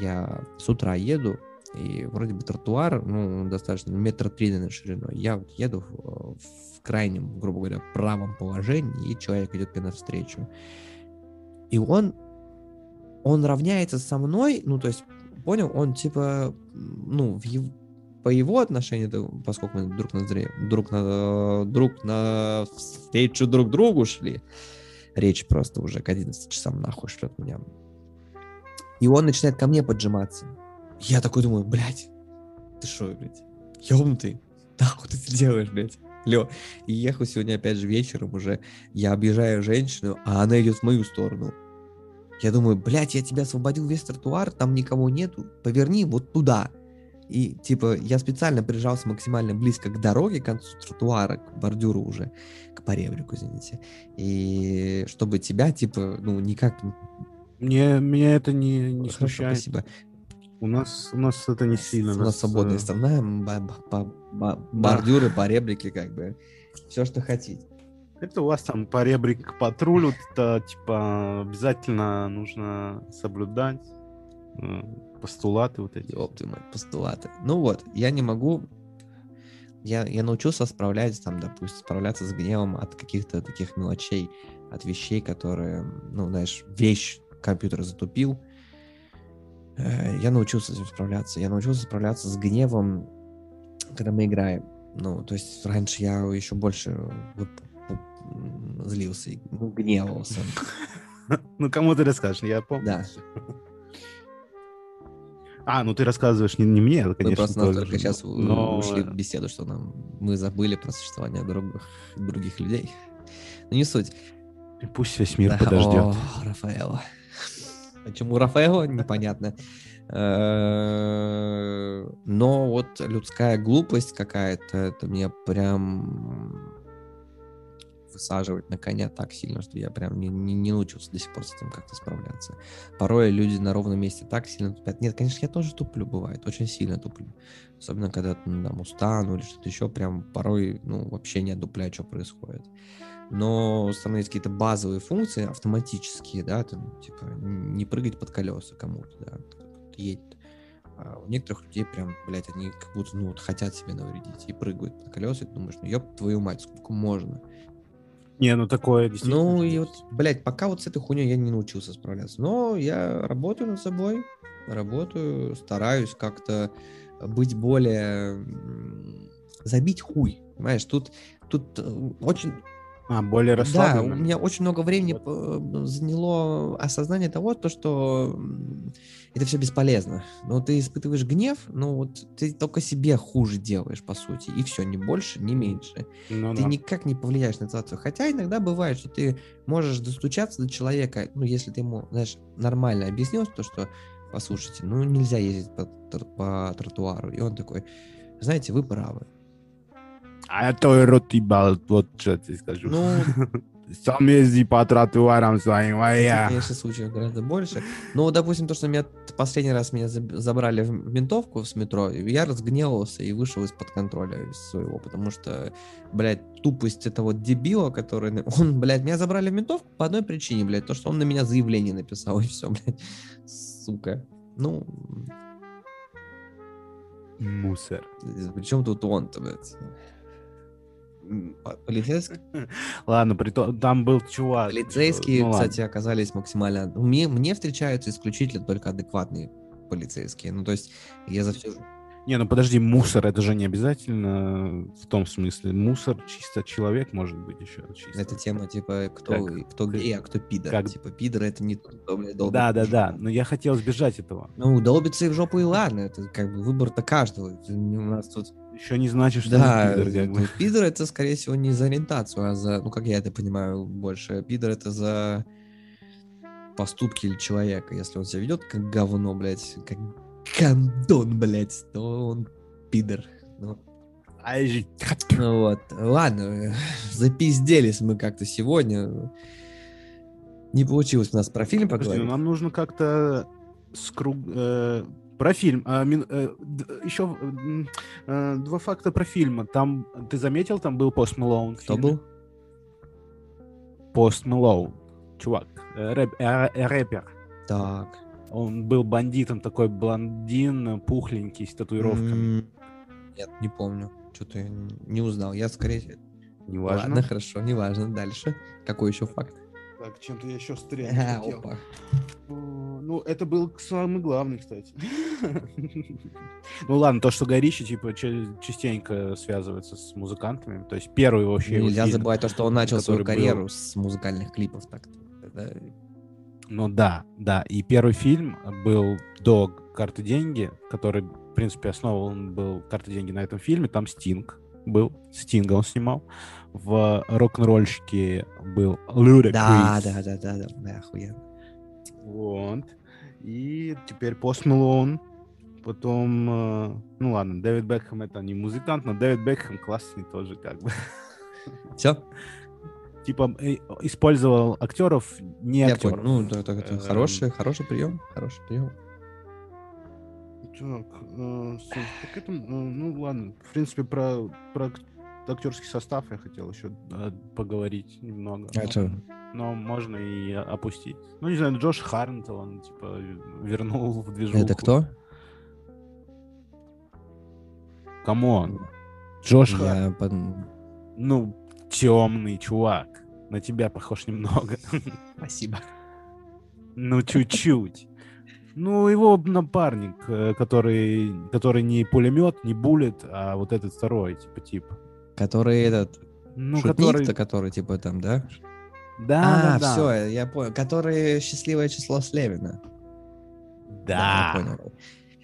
S1: я с утра еду, и вроде бы тротуар, ну, достаточно, метра три на шириной. Я вот еду в, в крайнем, грубо говоря, правом положении, и человек идет мне навстречу. И он, он равняется со мной, ну, то есть, понял, он типа, ну, в ев- по его отношению, поскольку мы друг на друг на друг на встречу друг другу шли, речь просто уже к 11 часам нахуй шлет меня. И он начинает ко мне поджиматься. Я такой думаю, блядь, ты что, блядь, ёбнутый? Нахуй ты это делаешь, блядь? Лё. И ехал сегодня опять же вечером уже. Я объезжаю женщину, а она идет в мою сторону. Я думаю, блядь, я тебя освободил весь тротуар, там никого нету, поверни вот туда. И, типа, я специально прижался максимально близко к дороге, к концу тротуара, к бордюру уже, к поребрику, извините. И чтобы тебя, типа, ну, никак...
S2: Мне, меня это не, не
S1: Хорошо,
S2: смущает.
S1: спасибо.
S2: У нас, у нас это не сильно.
S1: У нас свободная
S2: э,
S1: страна, бордюры, поребрики, как бы. Все, что хотите.
S2: Это у вас там по ребрик патруль, вот это типа обязательно нужно соблюдать э, постулаты вот эти.
S1: Мать, постулаты. Ну вот, я не могу... Я, я научился справляться, там, допустим, справляться с гневом от каких-то таких мелочей, от вещей, которые, ну, знаешь, вещь компьютер затупил. Э, Я научился с этим справляться. Я научился справляться с гневом, когда мы играем. Ну, то есть раньше я еще больше злился, и, ну, гневался.
S2: Ну, кому ты расскажешь, я помню.
S1: Да.
S2: А, ну ты рассказываешь не, не мне, это,
S1: Мы
S2: конечно,
S1: просто
S2: тоже,
S1: настолько сейчас
S2: но-
S1: ушли в беседу, что нам мы забыли про существование других, других людей. Но не суть.
S2: И пусть весь мир
S1: Да,
S2: подождет.
S1: О, Рафаэло. Почему Рафаэло, непонятно. Э, Но вот людская глупость какая-то, это меня прям высаживает на коня так сильно, что я прям не, не, не научился до сих пор с этим как-то справляться. Порой люди на ровном месте так сильно тупят. Нет, конечно, я тоже туплю, бывает, очень сильно туплю. Особенно, когда ну, там устану или что-то еще, прям порой, ну, вообще не отдупляю, что происходит. Но есть какие-то базовые функции автоматические, да, там, типа, не прыгать под колеса кому-то, да, едет. А у некоторых людей прям, блядь, они как будто, ну, вот хотят себе навредить и прыгают под колеса, и ты думаешь, ну, ёб твою мать, сколько можно?
S2: Не, ну такое действительно.
S1: Ну, и вот, блядь, пока вот с этой хуйней я не научился справляться. Но я работаю над собой, работаю, стараюсь как-то быть более... Забить хуй, понимаешь? Тут, тут э, очень...
S2: А, более
S1: Да,
S2: расслабленно.
S1: у меня очень много времени э, заняло осознание того, то, что это все бесполезно. Но ты испытываешь гнев, но вот ты только себе хуже делаешь, по сути. И все, ни больше, ни меньше
S2: Ну
S1: ты
S2: да.
S1: никак не повлияешь на ситуацию. Хотя иногда бывает, что ты можешь достучаться до человека, ну, если ты ему, знаешь, нормально объяснил то, что, послушайте, ну, нельзя ездить по, по тротуару. И он такой, знаете, вы правы.
S2: А это рот ебал, вот что я тебе скажу.
S1: Ну,
S2: Сам езди по тротуарам своим, а я...
S1: конечно, случаев гораздо больше. Но, допустим, то, что меня последний раз меня заб- забрали в ментовку с метро, я разгневался и вышел из-под контроля своего, потому что, блядь, тупость этого дебила, который... Он, блядь, меня забрали в ментовку по одной причине, блядь, то, что он на меня заявление написал, и все, блядь. Сука. Ну,
S2: Мусор.
S1: причем тут он-то, блядь? По- Полицейский,
S2: Ладно, прито- там был чувак.
S1: полицейские,
S2: Ну, ладно.
S1: кстати, оказались максимально... Мне, мне встречаются исключительно только адекватные полицейские. Ну, то есть я за все...
S2: Не, ну подожди, мусор, это же не обязательно в том смысле. Мусор чисто человек может быть еще. Чисто.
S1: Это тема, типа, кто,
S2: Как-
S1: кто гей, а кто пидор.
S2: как-
S1: Типа, пидор это не кто, блядь, долбит
S2: Да, да, да. Но я хотел избежать этого.
S1: Ну, долбится и в жопу, и ладно. Это как бы выбор-то каждого. У нас тут...
S2: Еще не значит, что
S1: Да,
S2: пидор, как бы.
S1: ну, пидор это, скорее всего, не за ориентацию, а за... Ну, как я это понимаю больше. Пидор это за поступки или человека. Если он себя ведет как говно, блядь, как гандон, блядь, то он пидор. Ну, Ну Вот. Ладно, запизделись мы как-то сегодня. Не получилось у нас про фильм
S2: Подожди,
S1: поговорить.
S2: ну нам нужно как-то скруг... э, про фильм. А, мин- э, еще э, два факта про фильм. Там, ты заметил, там был Пост Мэлоун
S1: Кто был?
S2: Пост Мэлоун. Чувак, э, рэп- э, э, рэпер.
S1: Так.
S2: Он был бандитом, такой блондин, пухленький, с татуировками.
S1: М, Нет, не помню. Что-то я не узнал. Я скорее...
S2: Неважно.
S1: Ладно, хорошо, неважно. Дальше. Какой еще факт?
S2: Так, чем-то я еще стрелю.
S1: А, опа.
S2: Ну, это был самый главный, кстати. Ну ладно, то, что Горичи, типа, ча- частенько связывается с музыкантами. То есть первый вообще
S1: Нельзя забывать то, что он начал свою карьеру с музыкальных клипов. Так
S2: Ну да, да. И первый фильм был до «Карты деньги», который, в принципе, основан был «Карты деньги» на этом фильме. Там Стинг был. Стинга он снимал. В рок-н-ролльщике был Ludacris.
S1: Да, да, да, да, да, да, охуенно.
S2: Вот. И теперь Пост Мэлоун. Потом, э, ну ладно, Дэвид Бекхэм это не музыкант, но Дэвид Бекхэм классный тоже как бы.
S1: Все?
S2: Типа э, использовал актеров, не
S1: Я
S2: актеров.
S1: понял. Ну, это, это- это
S2: Эм.
S1: хороший, хороший прием. Хороший прием.
S2: Так, э, так это, э, ну ладно, в принципе, про, про актерский состав я хотел еще поговорить немного.
S1: А
S2: но-
S1: чё?
S2: Но можно и опустить. Ну, не знаю, Джош Хартнетт, он, типа, вернул в движуху.
S1: Это кто?
S2: Come on. Джош.
S1: Я под-
S2: Ну, темный чувак. На тебя похож немного.
S1: Спасибо.
S2: Ну, чуть-чуть. Ну, его напарник, э, который, который не пулемет, не буллет, а вот этот второй, типа, тип.
S1: Который этот
S2: Ну,
S1: шутник-то,
S2: который...
S1: который типа там, да?
S2: Да,
S1: а,
S2: да, да.
S1: все, я понял. Который счастливое число Слевина.
S2: Да.
S1: я понял.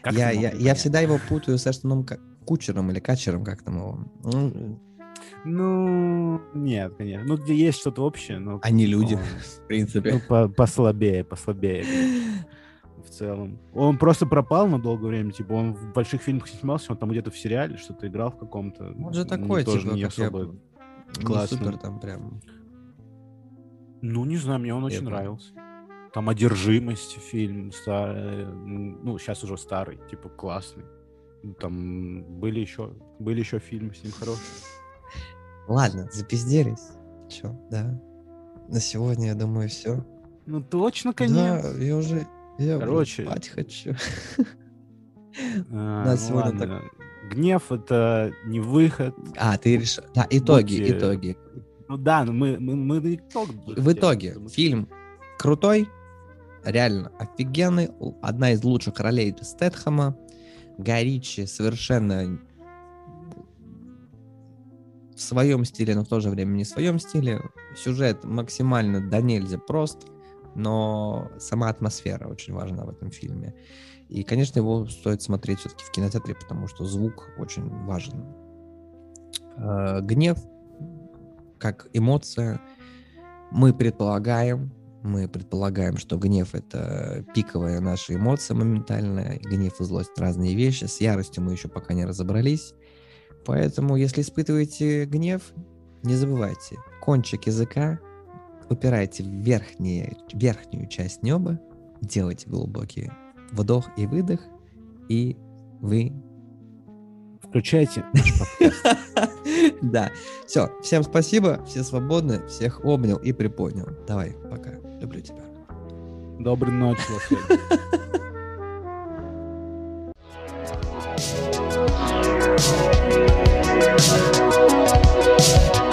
S2: Как
S1: я, я, я всегда его путаю с Эштоном Кучером или Качером, как там его. Ну,
S2: Ну, нет, конечно. Ну, где есть что-то общее, но...
S1: Они люди, в
S2: Ну,
S1: принципе.
S2: по- послабее, послабее. конечно, В целом. Он просто пропал на долгое время. Типа, он в больших фильмах не снимался, он там где-то в сериале что-то играл в каком-то.
S1: Он же
S2: м,
S1: такой,
S2: тоже
S1: типа,
S2: не
S1: как я
S2: особо
S1: Не
S2: классный.
S1: супер там прям.
S2: Ну, не знаю, мне он очень
S1: понял.
S2: нравился. Там «Одержимость» фильм, старый, ну, сейчас уже старый, типа, классный. Ну, Там были еще, были еще фильмы с ним хорошие.
S1: Ладно, запизделись. Че, да. На сегодня, я думаю, все.
S2: Ну, точно конец.
S1: Да, я уже... Я
S2: Короче.
S1: спать хочу.
S2: А,
S1: на
S2: ну
S1: сегодня так-.
S2: Гнев — это не выход.
S1: А, ты решил... Да, итоги, итоги.
S2: Ну да, но мы, мы, мы на итог
S1: В итоге, фильм крутой, реально офигенный, одна из лучших ролей Стэтхэма, Горичи совершенно в своем стиле, но в то же время не в своем стиле. Сюжет максимально до нельзя прост, но сама атмосфера очень важна в этом фильме. И, конечно, его стоит смотреть все-таки в кинотеатре, потому что звук очень важен. Э, Гнев как эмоция. Мы предполагаем, мы предполагаем, что гнев это пиковая наша эмоция моментальная. Гнев и злость разные вещи. С яростью мы еще пока не разобрались. Поэтому, если испытываете гнев, не забывайте, кончик языка упирайте в верхние, верхнюю часть неба, делайте глубокий вдох и выдох, и вы
S2: Включайте.
S1: Да. Все. Всем спасибо. Все свободны. Всех обнял и приподнял. Давай, пока. Люблю тебя.
S2: Доброй ночи, Лос-Вегас.